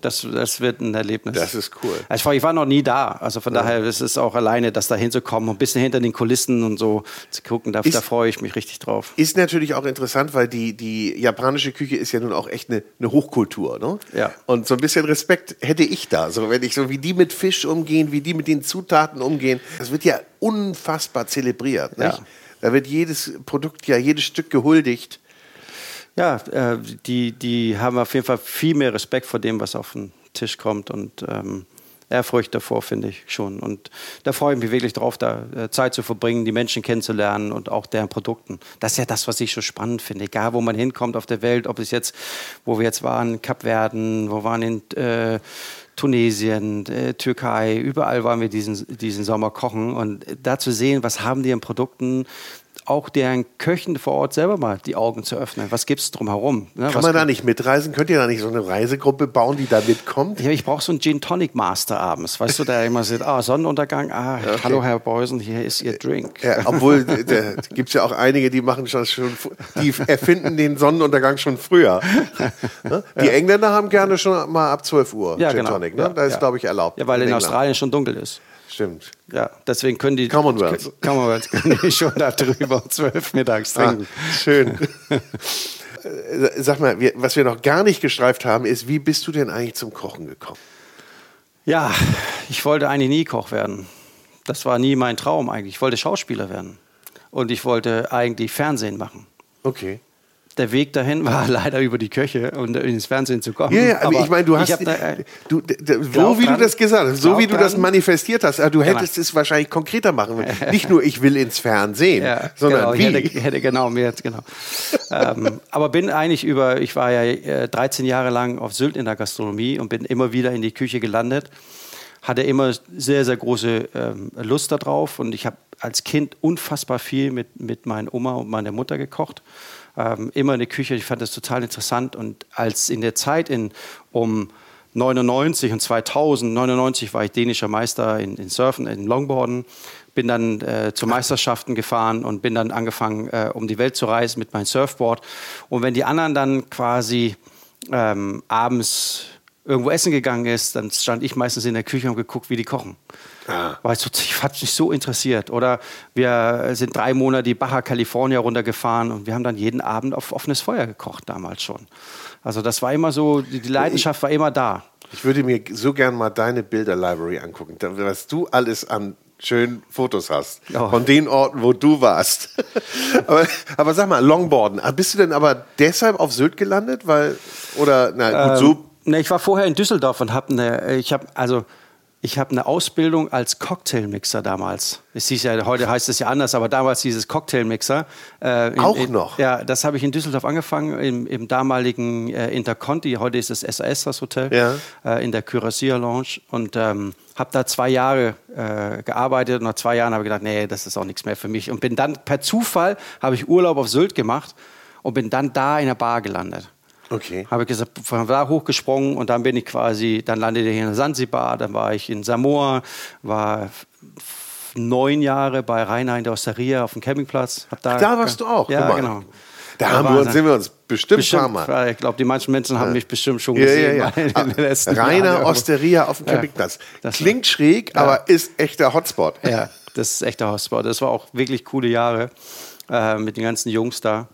Das, das wird ein Erlebnis.
Das ist cool.
Also ich war- noch nie da. Also von daher ist es auch alleine, das da hinzukommen und ein bisschen hinter den Kulissen und so zu gucken. Da,
Ist-
da freue ich mich richtig drauf.
Ist natürlich auch interessant, weil die, die japanische Küche ist ja nun auch echt eine, eine Hochkultur. Ne?
Ja.
Und so ein bisschen Respekt hätte ich da. So, wenn ich so wie die mit Fisch umgehen, wie die mit den Zutaten umgehen. Das wird ja unfassbar zelebriert. Nicht?
Ja.
Da wird jedes Produkt, ja, jedes Stück gehuldigt.
Ja, äh, die, die haben auf jeden Fall viel mehr Respekt vor dem, was auf den Tisch kommt und ähm, Ehrfurcht davor, finde ich schon. Und da freue ich mich wirklich drauf, da äh, Zeit zu verbringen, die Menschen kennenzulernen und auch deren Produkten. Das ist ja das, was ich so spannend finde. Egal, wo man hinkommt auf der Welt, ob es jetzt, wo wir jetzt waren, Kapverden, wo waren in äh, Tunesien, äh, Türkei, überall waren wir diesen, diesen Sommer kochen und da zu sehen, was haben die an Produkten, auch deren Köchen vor Ort selber mal die Augen zu öffnen. Was gibt es drumherum? Ne?
Kann
was
man da nicht mitreisen? Könnt ihr da nicht so eine Reisegruppe bauen, die da mitkommt?
ja, ich brauche so einen Gin Tonic Master abends, weißt du, der immer sagt, ah, Sonnenuntergang, ah, hallo Herr Beusen, hier ist Ihr Drink.
Ja, obwohl, da gibt es ja auch einige, die machen schon, schon, die erfinden den Sonnenuntergang schon früher. Ne? Die Engländer haben gerne schon mal ab 12 Uhr
Ja,
Gin
genau.
Tonic, ne?
Ja,
Da ist,
ja.
glaube ich, erlaubt.
Ja, weil in,
England.
Australien schon dunkel ist.
Stimmt.
Ja, deswegen können die
Commonwealth.
Commonwealth können die schon da drüber zwölf mittags
Ah,
trinken.
schön. (laughs) Äh, Sag mal, wir, was wir noch gar nicht gestreift haben, ist, wie bist du denn eigentlich zum Kochen gekommen?
Ja, ich wollte eigentlich nie Koch werden. Das war nie mein Traum eigentlich. Ich wollte Schauspieler werden. Und ich wollte eigentlich Fernsehen machen.
Okay.
Der Weg dahin war (laughs) leider über die Köche und ins Fernsehen zu kommen.
Ja, ja, aber ich meine, du hast,
da, äh,
du, so wie du
dran.
das gesagt hast, so wie du das
dran.
manifestiert hast, äh, du
Genau.
hättest es wahrscheinlich konkreter machen müssen. (laughs) Nicht nur, ich will ins Fernsehen,
Ja,
sondern
genau,
wie.
Ich hätte, hätte genau, mir jetzt, genau. ähm, aber bin eigentlich über, ich war ja äh, 13 Jahre lang auf Sylt in der Gastronomie und bin immer wieder in die Küche gelandet. Hatte immer sehr, sehr große ähm, Lust darauf und ich habe als Kind unfassbar viel mit, mit meiner Oma und meiner Mutter gekocht. Ähm, immer in der Küche. Ich fand das total interessant. Und als in der Zeit in, um 99 und 2000, 99 war ich dänischer Meister in, in Surfen, in Longboarden, bin dann äh, zu Meisterschaften gefahren und bin dann angefangen, äh, um die Welt zu reisen mit meinem Surfboard. Und wenn die anderen dann quasi ähm, abends irgendwo essen gegangen ist, dann stand ich meistens in der Küche und geguckt, wie die kochen. Ah. Weil ich, hat mich so interessiert. Oder wir sind drei Monate die Baja California runtergefahren und wir haben dann jeden Abend auf offenes Feuer gekocht, damals schon. Also das war immer so, die Leidenschaft war immer da.
Ich würde mir so gern mal deine Bilder-Library angucken, was du alles an schönen Fotos hast. Oh. Von den Orten, wo du warst. (laughs) aber, aber, sag mal, Longboarden. Ah, bist du denn aber deshalb auf Sylt gelandet? Weil, oder, na gut, ähm, so.
Ne, ich war vorher in Düsseldorf und habe eine, ich habe, also, ich habe eine Ausbildung als Cocktailmixer damals. Es hieß ja, heute heißt es ja anders, aber damals dieses Cocktailmixer.
Äh, in, Auch noch?
ja, das habe ich in Düsseldorf angefangen, im, im damaligen äh, Interconti. Heute ist es SAS, das Hotel, ja. äh, in der Cuirassier Lounge. Und ähm, habe da zwei Jahre äh, gearbeitet. Und nach zwei Jahren habe ich gedacht, nee, das ist auch nichts mehr für mich. Und bin dann per Zufall, habe ich Urlaub auf Sylt gemacht und bin dann da in der Bar gelandet.
Okay.
Habe ich gesagt, von da hochgesprungen und dann bin ich quasi, dann landete ich in Sansibar, dann war ich in Samoa, war neun Jahre bei Rainer in der Osteria auf dem Campingplatz.
da, da warst du auch?
Ja, genau.
Da, haben wir uns, sind wir uns bestimmt, bestimmt ein paar Mal.
Ich glaube, die manchen Menschen haben mich bestimmt schon gesehen. Ja, (laughs) ja,
ja. Rainer Jahren. Osteria auf dem Campingplatz. Klingt schräg, aber ist echter Hotspot.
Ja, das ist echter Hotspot. Das war auch wirklich coole Jahre äh, mit den ganzen Jungs da.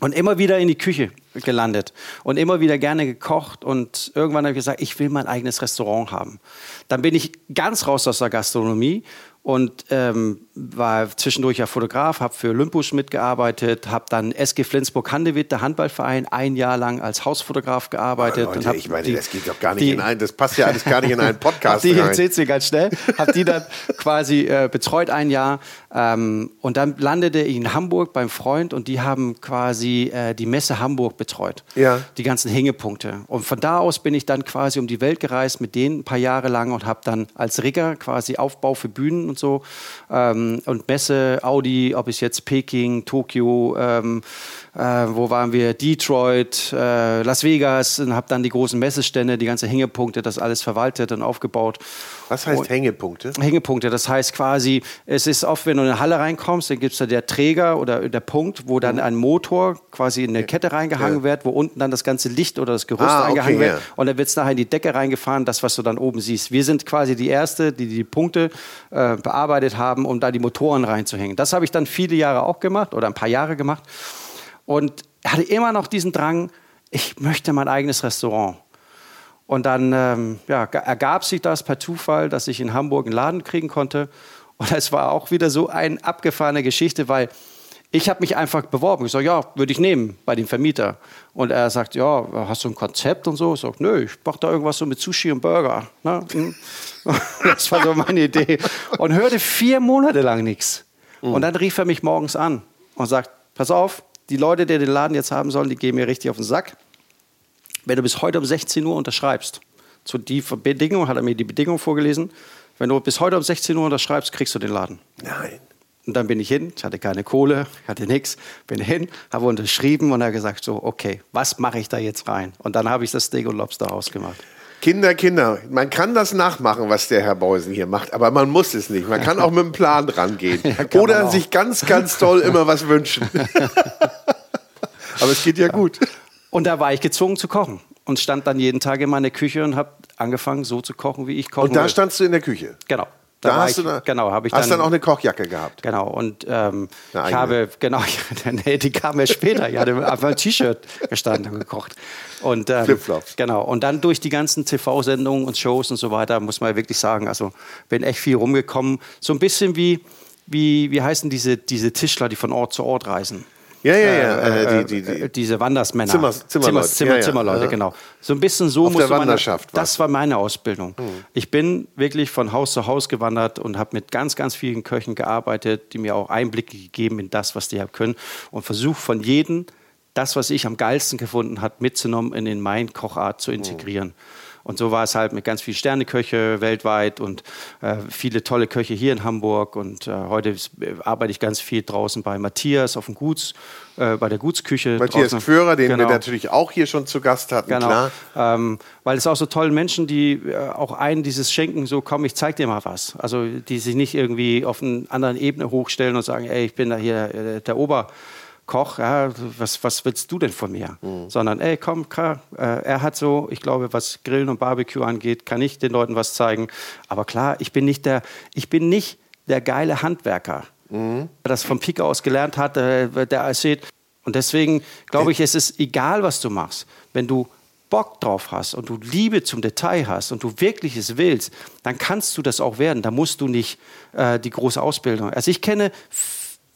Und immer wieder in die Küche gelandet und immer wieder gerne gekocht und irgendwann habe ich gesagt, ich will mein eigenes Restaurant haben. Dann bin ich ganz raus aus der Gastronomie und ähm, war zwischendurch ja Fotograf, habe für Olympus mitgearbeitet, habe dann SG Flensburg-Handewitt, der Handballverein, ein Jahr lang als Hausfotograf gearbeitet.
Oh, Leute, ich meine, die, das geht doch gar nicht die, in einen, das passt ja alles gar nicht in einen (laughs) Podcast
die erzählt sie ganz schnell, habe die dann (laughs) quasi äh, betreut ein Jahr ähm, und dann landete ich in Hamburg beim Freund und die haben quasi äh, die Messe Hamburg betreut,
ja.
die ganzen Hängepunkte. Und von da aus bin ich dann quasi um die Welt gereist mit denen ein paar Jahre lang und habe dann als Rigger quasi Aufbau für Bühnen und so ähm, und Messe, Audi, ob es jetzt Peking, Tokio, ähm, äh, wo waren wir, Detroit, äh, Las Vegas und habe dann die großen Messestände, die ganzen Hängepunkte, das alles verwaltet und aufgebaut.
Was heißt Hängepunkte?
Hängepunkte, das heißt quasi, es ist oft, wenn du in eine Halle reinkommst, dann gibt es da der Träger oder der Punkt, wo dann mhm. ein Motor quasi in eine Kette reingehangen ja. wird, wo unten dann das ganze Licht oder das Gerüst ah, reingehangen okay, wird ja. und dann wird es nachher in die Decke reingefahren, das, was du dann oben siehst. Wir sind quasi die Erste, die die Punkte äh, bearbeitet haben, um da die Motoren reinzuhängen. Das habe ich dann viele Jahre auch gemacht oder ein paar Jahre gemacht und hatte immer noch diesen Drang, ich möchte mein eigenes Restaurant. Und dann ähm, ja, ergab sich das per Zufall, dass ich in Hamburg einen Laden kriegen konnte. Und es war auch wieder so eine abgefahrene Geschichte, weil ich habe mich einfach beworben. Ich sage, ja, würde ich nehmen bei dem Vermieter. Und er sagt, ja, hast du ein Konzept und so? Ich sage, nö, ich mache da irgendwas so mit Sushi und Burger. Ne? Hm. (laughs) Das war so meine Idee. Und hörte vier Monate lang nichts. Und dann rief er mich morgens an und sagt, pass auf, die Leute, die den Laden jetzt haben sollen, die gehen mir richtig auf den Sack. Wenn du bis heute um 16 Uhr unterschreibst, zu die Bedingung, hat er mir die Bedingung vorgelesen, wenn du bis heute um 16 Uhr unterschreibst, kriegst du den Laden.
Nein.
Und dann bin ich hin, ich hatte keine Kohle, hatte nichts, bin hin, habe unterschrieben und habe gesagt, so, okay, was mache ich da jetzt rein? Und dann habe ich das Steak und Lobster ausgemacht.
Kinder, Kinder, man kann das nachmachen, was der Herr Beusen hier macht, aber man muss es nicht. Man kann auch mit einem Plan rangehen. (laughs) Ja, Oder sich ganz, ganz toll immer was wünschen. (laughs) aber es geht ja gut.
Und da war ich gezwungen zu kochen und stand dann jeden Tag in meiner Küche und habe angefangen, so zu kochen, wie ich koche.
Und da standst du in der Küche?
Genau.
Da, da hast ich, du da,
genau, habe ich
hast dann, dann auch eine Kochjacke gehabt.
Genau und ähm, ich habe genau, (laughs) nee, die kam ja später. Ich hatte einfach ein T-Shirt gestanden und gekocht und ähm,
Flipflops.
Genau und dann durch die ganzen TV-Sendungen und Shows und so weiter muss man wirklich sagen, also bin echt viel rumgekommen. So ein bisschen wie wie wie heißen diese diese Tischler, die von Ort zu Ort reisen.
Ja, ja, ja.
Äh, äh, die, die, die, diese Wandersmänner.
Zimmer, Zimmerleute.
Zimmer, Zimmer, ja, Zimmerleute, ja. genau. So ein bisschen so
Auf
musste
der Wanderschaft
man. Das war meine Ausbildung. Mhm. Ich bin wirklich von Haus zu Haus gewandert und habe mit ganz, ganz vielen Köchen gearbeitet, die mir auch Einblicke gegeben in das, was die haben können und versucht von jedem das, was ich am geilsten gefunden habe, mitzunehmen in meine Kochart zu integrieren. Mhm. Und so war es halt mit ganz vielen Sterneköche weltweit und äh, viele tolle Köche hier in Hamburg. Und äh, heute arbeite ich ganz viel draußen bei Matthias auf dem Guts, äh, bei der Gutsküche.
Matthias
draußen.
Führer, den
Genau.
wir natürlich auch hier schon zu Gast hatten,
Genau.
klar.
Ähm, weil es auch so tolle Menschen, die äh, auch einen dieses schenken, so komm, ich zeig dir mal was. Also die sich nicht irgendwie auf einer anderen Ebene hochstellen und sagen, ey, ich bin da hier äh, der Oberkoch, ja, was, was willst du denn von mir? Sondern, ey, komm, klar, äh, er hat so, ich glaube, was Grillen und Barbecue angeht, kann ich den Leuten was zeigen. Aber klar, ich bin nicht der, ich bin nicht der geile Handwerker, der das vom Pike aus gelernt hat, äh, der erzählt. Und deswegen glaube ich, es ist egal, was du machst. Wenn du Bock drauf hast und du Liebe zum Detail hast und du wirklich es willst, dann kannst du das auch werden. Da musst du nicht äh, die große Ausbildung. Also ich kenne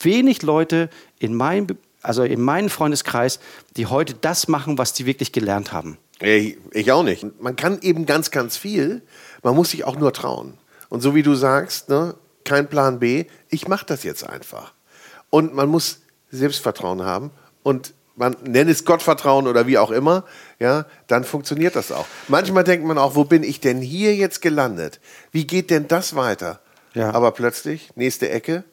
wenig Leute in meinem, also in meinem Freundeskreis, die heute das machen, was die wirklich gelernt haben.
Ich, ich auch nicht. Man kann eben ganz, ganz viel. Man muss sich auch nur trauen. Und so wie du sagst, ne, kein Plan B, ich mache das jetzt einfach. Und man muss Selbstvertrauen haben und man nennt es Gottvertrauen oder wie auch immer, ja, dann funktioniert das auch. Manchmal denkt man auch, wo bin ich denn hier jetzt gelandet? Wie geht denn das weiter?
Ja.
Aber plötzlich, nächste Ecke,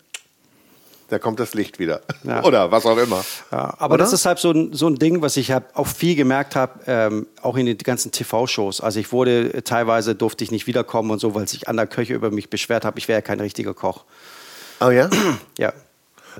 da kommt das Licht wieder. (laughs)
Ja.
Oder was auch immer.
Ja, aber
Oder?
das ist halt so ein, so ein Ding, was ich hab auch viel gemerkt habe, ähm, auch in den ganzen TV-Shows. Also ich wurde, äh, teilweise durfte ich nicht wiederkommen und so, weil sich andere Köche über mich beschwert haben, ich wäre ja kein richtiger Koch.
Oh ja? (clears throat)
Ja.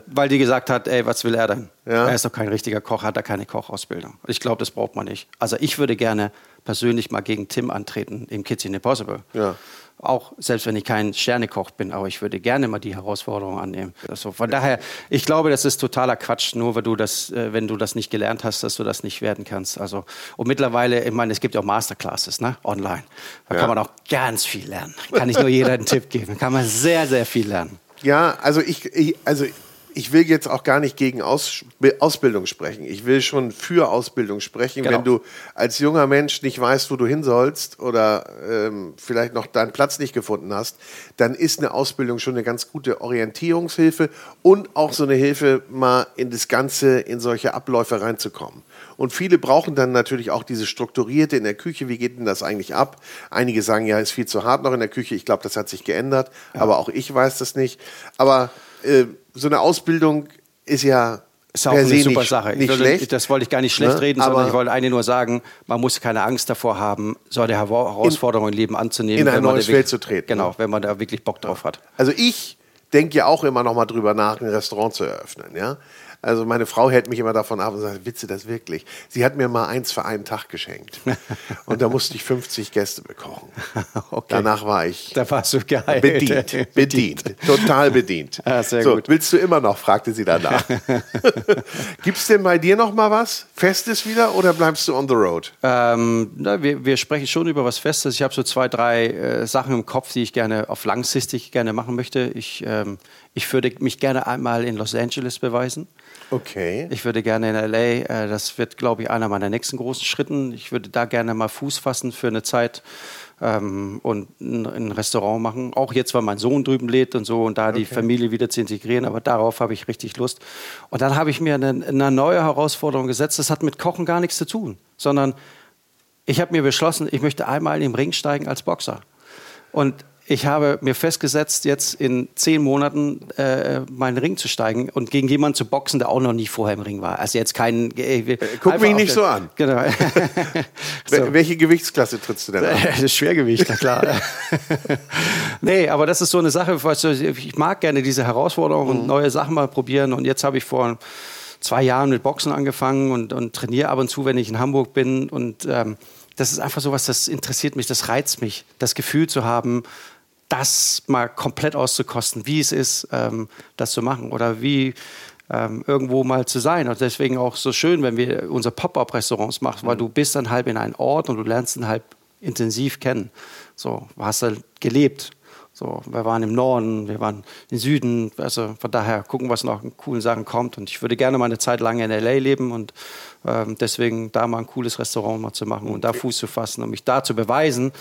Weil die gesagt hat, ey, was will er denn?
Ja.
Er ist doch kein richtiger Koch, hat er keine Kochausbildung. Ich glaube, das braucht man nicht. Also ich würde gerne persönlich mal gegen Tim antreten im Kitchen Impossible.
Ja.
Auch selbst wenn ich kein Sternekoch bin, aber ich würde gerne mal die Herausforderung annehmen. Also von daher, ich glaube, das ist totaler Quatsch, nur weil du das, äh, wenn du das nicht gelernt hast, dass du das nicht werden kannst. Also und mittlerweile, ich meine, es gibt ja auch Masterclasses, ne, online. Da
Ja.
kann man auch ganz viel lernen. Kann nicht nur jeder einen Tipp geben. Da kann man sehr, sehr viel lernen.
Ja, also ich, ich, also ich will jetzt auch gar nicht gegen Aus, Ausbildung sprechen. Ich will schon für Ausbildung sprechen.
Genau.
Wenn du als junger Mensch nicht weißt, wo du hin sollst oder ähm, vielleicht noch deinen Platz nicht gefunden hast, dann ist eine Ausbildung schon eine ganz gute Orientierungshilfe und auch so eine Hilfe, mal in das Ganze, in solche Abläufe reinzukommen. Und viele brauchen dann natürlich auch diese strukturierte in der Küche. Wie geht denn das eigentlich ab? Einige sagen, ja, ist viel zu hart noch in der Küche. Ich glaube, das hat sich geändert. Aber auch ich weiß das nicht. Aber äh, so eine Ausbildung ist ja
Ist auch
per
eine super
nicht,
Sache. Ich
nicht
würde,
schlecht.
Das wollte ich gar nicht schlecht
Ne?
reden,
Aber
sondern ich wollte eigentlich nur sagen, man muss keine Angst davor haben, solche Hera- Herausforderungen im Leben anzunehmen.
in ein neues Feld zu treten,
Genau,
ne?
wenn man da wirklich Bock drauf hat.
Also ich denke ja auch immer noch mal drüber nach, ein Restaurant zu eröffnen. Ja? Also meine Frau hält mich immer davon ab und sagt, Witze das wirklich? Sie hat mir mal eins für einen Tag geschenkt. (laughs) Und da musste ich 50 Gäste bekochen. (laughs)
Okay.
Danach war ich
Da warst du geil. (laughs)
bedient. Bedient. Total bedient.
Ah, sehr
so,
gut.
willst du immer noch? fragte sie danach. Gibt es denn bei dir noch mal was? Festes wieder oder bleibst du on the road?
Ähm, na, wir, wir sprechen schon über was Festes. Ich habe so zwei, drei äh, Sachen im Kopf, die ich gerne auf langfristig gerne machen möchte. Ich, ähm, ich würde mich gerne einmal in Los Angeles beweisen.
Okay.
Ich würde gerne in LA, äh, das wird, glaube ich, einer meiner nächsten großen Schritten. Ich würde da gerne mal Fuß fassen für eine Zeit ähm, und ein, ein Restaurant machen. Auch jetzt, weil mein Sohn drüben lebt und so und da die Familie wieder zu integrieren. Aber darauf habe ich richtig Lust. Und dann habe ich mir eine, eine neue Herausforderung gesetzt. Das hat mit Kochen gar nichts zu tun, sondern ich habe mir beschlossen, ich möchte einmal im Ring steigen als Boxer. Und ich habe mir festgesetzt, jetzt in zehn Monaten äh, meinen Ring zu steigen und gegen jemanden zu boxen, der auch noch nie vorher im Ring war. Also jetzt kein. Äh,
guck
einfach
mich nicht so an.
Genau. (laughs) (laughs)
Wel- Welche Gewichtsklasse trittst du denn an? (laughs)
Das Schwergewicht, na klar. nee, aber das ist so eine Sache, weißt du, ich mag gerne diese Herausforderung und neue Sachen mal probieren. Und jetzt habe ich vor zwei Jahren mit Boxen angefangen und, und trainiere ab und zu, wenn ich in Hamburg bin. Und ähm, das ist einfach so was, das interessiert mich, das reizt mich, das Gefühl zu haben, das mal komplett auszukosten, wie es ist, ähm, das zu machen oder wie ähm, irgendwo mal zu sein. Und deswegen auch so schön, wenn wir unsere Pop-up-Restaurants machen, weil du bist dann halb in einen Ort und du lernst ihn halt intensiv kennen. So, du hast halt gelebt. So, wir waren im Norden, wir waren im Süden. Also von daher gucken, was noch an coolen Sachen kommt. Und ich würde gerne mal eine Zeit lang in LA leben und ähm, deswegen da mal ein cooles Restaurant mal zu machen und da Fuß zu fassen und mich da zu beweisen.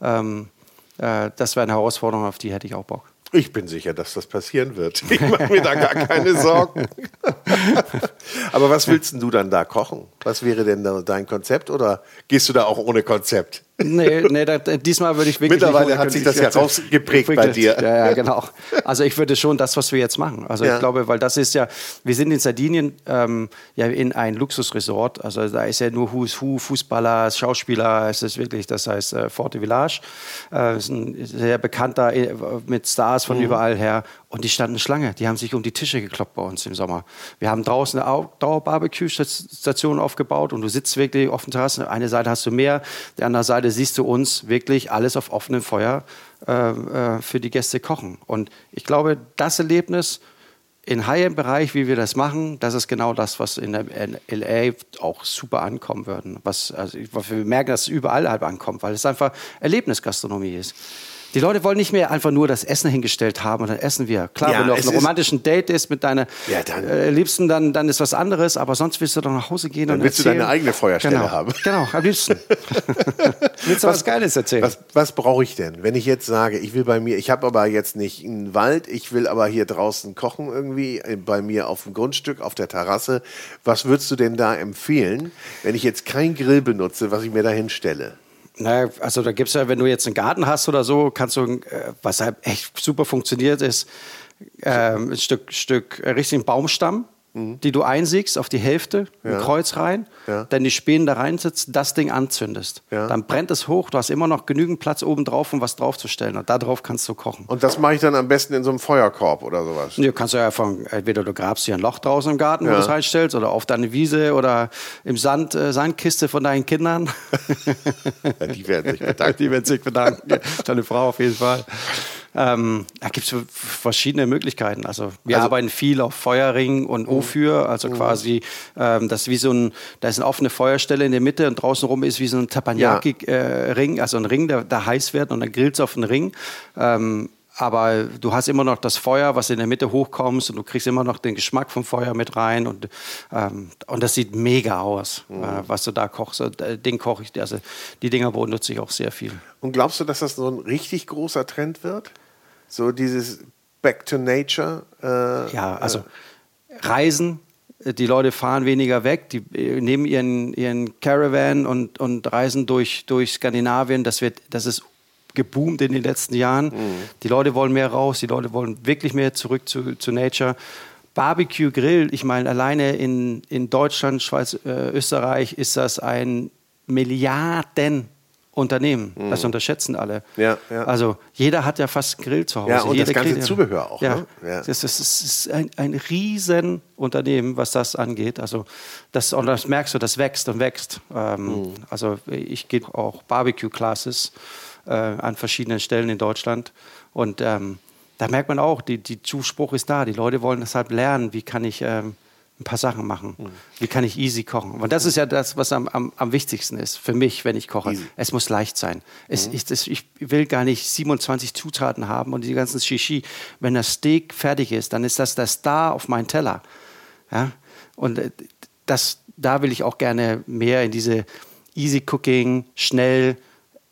Ähm, äh, das wäre eine Herausforderung, auf die hätte ich auch Bock.
Ich bin sicher, dass das passieren wird. Ich mache mir da gar keine Sorgen. (laughs) Aber was willst denn du dann da kochen? Was wäre denn dein Konzept oder gehst du da auch ohne Konzept?
Nee, nee da, diesmal würde ich wirklich.
Mittlerweile hat sich das ja rausgeprägt bei dir.
Ja, ja, (laughs) genau. Also ich würde schon das, was wir jetzt machen. Also ja. ich glaube, weil das ist ja, wir sind in Sardinien ähm, ja in ein Luxusresort. Also da ist ja nur Who's Who, Fußballer, Schauspieler, es ist wirklich, das heißt äh, Forte Village. Äh, ist ein sehr bekannter äh, mit Stars von mhm. überall her. Und die standen Schlange. Die haben sich um die Tische gekloppt bei uns im Sommer. Wir haben draußen eine Outdoor-Barbecue-Station aufgebaut und du sitzt wirklich auf der Terrasse. Eine Seite hast du mehr, die andere Seite siehst du uns wirklich alles auf offenem Feuer äh, äh, für die Gäste kochen. Und ich glaube, das Erlebnis in High-End-Bereich, wie wir das machen, das ist genau das, was in der LA auch super ankommen würden. Was, also, wir merken, dass es überall halt ankommt, weil es einfach Erlebnisgastronomie ist. Die Leute wollen nicht mehr einfach nur das Essen hingestellt haben und dann essen wir. Klar, ja, wenn du auf einem romantischen Date ist mit deiner ja, dann, äh, Liebsten, dann, dann ist was anderes, aber sonst willst du doch nach Hause gehen
dann
und
willst erzählen. du deine eigene Feuerstelle
genau.
haben.
Genau, am liebsten. (laughs) willst du was, was Geiles erzählen?
Was, was brauche ich denn? Wenn ich jetzt sage, ich will bei mir, ich habe aber jetzt nicht einen Wald, ich will aber hier draußen kochen irgendwie, äh, bei mir auf dem Grundstück, auf der Terrasse. Was würdest du denn da empfehlen, wenn ich jetzt kein Grill benutze, was ich mir da hinstelle?
Naja, also da gibt es ja, wenn du jetzt einen Garten hast oder so, kannst du, äh, was halt echt super funktioniert, ist äh, ein Stück, Stück äh, richtigen Baumstamm mhm. die du einsiegst auf die Hälfte, ja. ein Kreuz rein, ja. dann die Spänen da reinsetzt, das Ding anzündest. Ja. Dann brennt es hoch, du hast immer noch genügend Platz oben drauf, um was draufzustellen. Und darauf kannst du kochen.
Und das mache ich dann am besten in so einem Feuerkorb oder sowas?
Du kannst ja einfach, entweder du grabst hier ein Loch draußen im Garten, wo du es reinstellst, oder auf deine Wiese oder im Sand, äh, Sandkiste von deinen Kindern. (laughs)
die werden sich bedanken.
Die werden sich bedanken. Deine Frau auf jeden Fall. Ähm, da gibt es verschiedene Möglichkeiten. Also wir also, arbeiten viel auf Feuerring und O-Für, also mhm. quasi ähm, das ist wie so ein, da ist eine offene Feuerstelle in der Mitte und draußen rum ist wie so ein Teppanyaki-Ring, äh, also ein Ring, der, der heiß wird und dann grillst du auf den Ring. Ähm, aber du hast immer noch das Feuer, was in der Mitte hochkommt und du kriegst immer noch den Geschmack vom Feuer mit rein und, ähm, und das sieht mega aus, mhm. äh, was du da kochst. Äh, den koche ich, also die Dinger benutze ich auch sehr viel.
Und glaubst du, dass das so ein richtig großer Trend wird? So dieses Back to Nature.
Äh, ja, also Reisen, die Leute fahren weniger weg, die äh, nehmen ihren, ihren Caravan und, und reisen durch, durch Skandinavien. Das, wird, das ist geboomt in den letzten Jahren. Mhm. Die Leute wollen mehr raus, die Leute wollen wirklich mehr zurück zu, zu Nature. Barbecue Grill, ich meine, alleine in, in Deutschland, Schweiz, äh, Österreich ist das ein Milliarden Unternehmen. Mhm. Das unterschätzen alle.
Ja, ja.
Also jeder hat ja fast einen Grill zu Hause.
Ja, und
jeder
das ganze Grill, Zubehör auch.
Ja, ne? ja. Das, ist, das ist ein, ein riesen Unternehmen, was das angeht. Also das, und das merkst du, das wächst und wächst. Ähm, mhm. Also ich gebe auch Barbecue-Classes äh, an verschiedenen Stellen in Deutschland. Und ähm, da merkt man auch, die, die Zuspruch ist da. Die Leute wollen deshalb lernen, wie kann ich... Ähm, ein paar Sachen machen. Mhm. Wie kann ich easy kochen? Und das ist ja das, was am, am, am wichtigsten ist für mich, wenn ich koche. Easy. Es muss leicht sein. Es, mhm. ich, das, ich, will gar nicht 27 Zutaten haben und die ganzen Shishi. Wenn das Steak fertig ist, dann ist das der Star auf meinem Teller. Ja? Und äh, das, da will ich auch gerne mehr in diese Easy Cooking, schnell,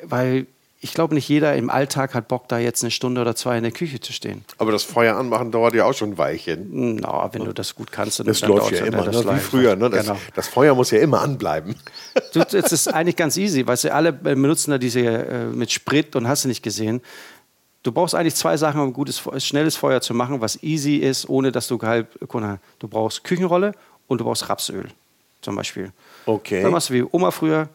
weil ich glaube, nicht jeder im Alltag hat Bock, da jetzt eine Stunde oder zwei in der Küche zu stehen.
Aber das Feuer anmachen dauert ja auch schon ein Weilchen.
Na, wenn du das gut kannst,
dann Das dann läuft ja immer, ne? wie früher. Ne? Das, genau. das, Feuer muss ja immer anbleiben.
Es ist eigentlich ganz easy, weil sie alle benutzen da diese äh, mit Sprit und hast du nicht gesehen. Du brauchst eigentlich zwei Sachen, um ein gutes, schnelles Feuer zu machen, was easy ist, ohne dass du halt, du brauchst Küchenrolle und du brauchst Rapsöl zum Beispiel.
Okay.
Dann machst du wie Oma früher,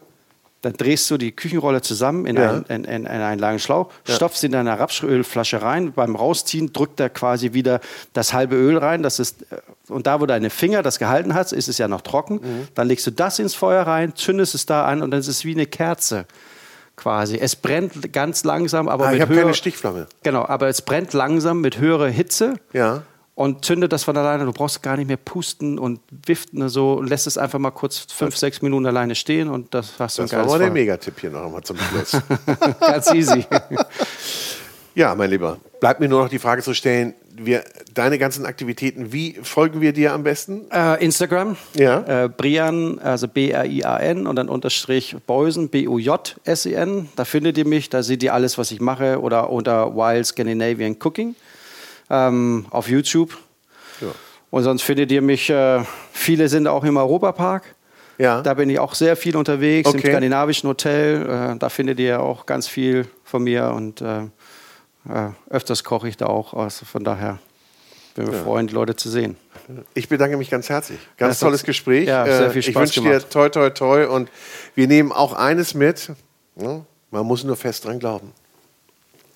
dann drehst du die Küchenrolle zusammen in, ja. einen, in, in, in einen langen Schlauch, ja. stopfst in deine Rapsölflasche rein. Beim Rausziehen drückt er quasi wieder das halbe Öl rein. Das ist, äh, und da, wo deine Finger das gehalten hat, ist es ja noch trocken. Mhm. Dann legst du das ins Feuer rein, zündest es da an und dann ist es wie eine Kerze quasi. Es brennt ganz langsam, aber
ah,
mit
ich habe keine Stichflamme.
Genau, aber es brennt langsam mit höherer Hitze.
Ja
und zündet das von alleine. Du brauchst gar nicht mehr pusten und wiften und so und lässt es einfach mal kurz fünf, sechs Minuten alleine stehen und das hast du
Das war mal der Megatipp hier noch einmal zum Schluss. (laughs)
Ganz easy.
ja, mein Lieber, bleibt mir nur noch die Frage zu stellen, wir, deine ganzen Aktivitäten, wie folgen wir dir am besten?
Äh, Instagram.
Ja.
Äh, Brian, also B-R-I-A-N und dann Unterstrich Beusen, B-U-J-S-E-N. Da findet ihr mich, da seht ihr alles, was ich mache oder unter Wild Scandinavian Cooking ähm, auf YouTube. Ja. Und sonst findet ihr mich, äh, viele sind auch im Europapark. Ja. Da bin ich auch sehr viel unterwegs okay. im skandinavischen Hotel. Äh, da findet ihr auch ganz viel von mir und äh, äh, öfters koche ich da auch. Also von daher bin ich ja. freuen, die Leute zu sehen.
Ich bedanke mich ganz herzlich. Ganz ja, tolles Gespräch.
Ja, sehr viel Spaß
ich wünsche dir toi, toi, toi. Und wir nehmen auch eines mit. Man muss nur fest dran glauben.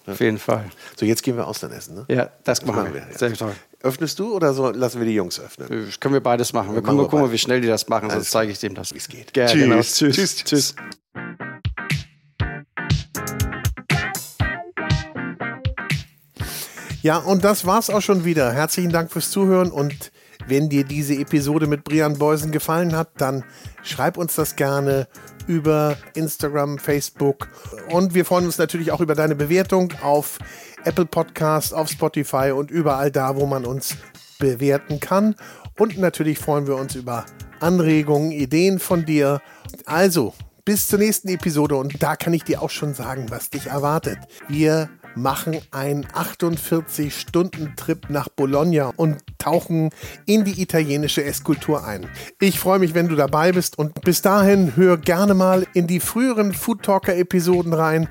Auf jeden Fall.
So, jetzt gehen wir Austern essen. Ne?
Ja, das machen, machen wir. Ja.
Sehr toll. Öffnest du oder so lassen wir die Jungs öffnen?
Das können wir beides machen. Wir, wir gucken, wie schnell die das machen, sonst zeige ich dem das.
Wie es geht. Tschüss.
Genau.
Tschüss. Tschüss. Tschüss.
Ja, und das war's auch schon wieder. Herzlichen Dank fürs Zuhören und wenn dir diese Episode mit Brian Beusen gefallen hat, dann schreib uns das gerne über Instagram, Facebook und wir freuen uns natürlich auch über deine Bewertung auf Apple Podcast, auf Spotify und überall da, wo man uns bewerten kann. Und natürlich freuen wir uns über Anregungen, Ideen von dir. Also, bis zur nächsten Episode und da kann ich dir auch schon sagen, was dich erwartet. Wir machen einen 48-Stunden-Trip nach Bologna und tauchen in die italienische Esskultur ein. Ich freue mich, wenn du dabei bist und bis dahin hör gerne mal in die früheren Food Talker-Episoden rein.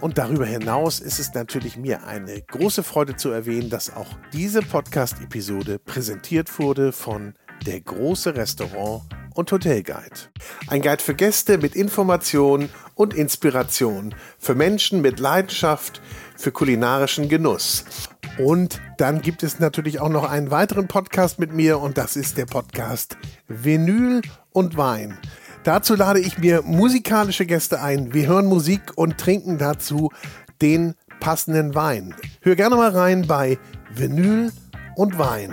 Und darüber hinaus ist es natürlich mir eine große Freude zu erwähnen, dass auch diese Podcast-Episode präsentiert wurde von der große Restaurant und Hotelguide. Ein Guide für Gäste mit Informationen und Inspiration, für Menschen mit Leidenschaft für kulinarischen Genuss. Und dann gibt es natürlich auch noch einen weiteren Podcast mit mir und das ist der Podcast Vinyl und Wein. Dazu lade ich mir musikalische Gäste ein. Wir hören Musik und trinken dazu den passenden Wein. Hör gerne mal rein bei Vinyl und Wein.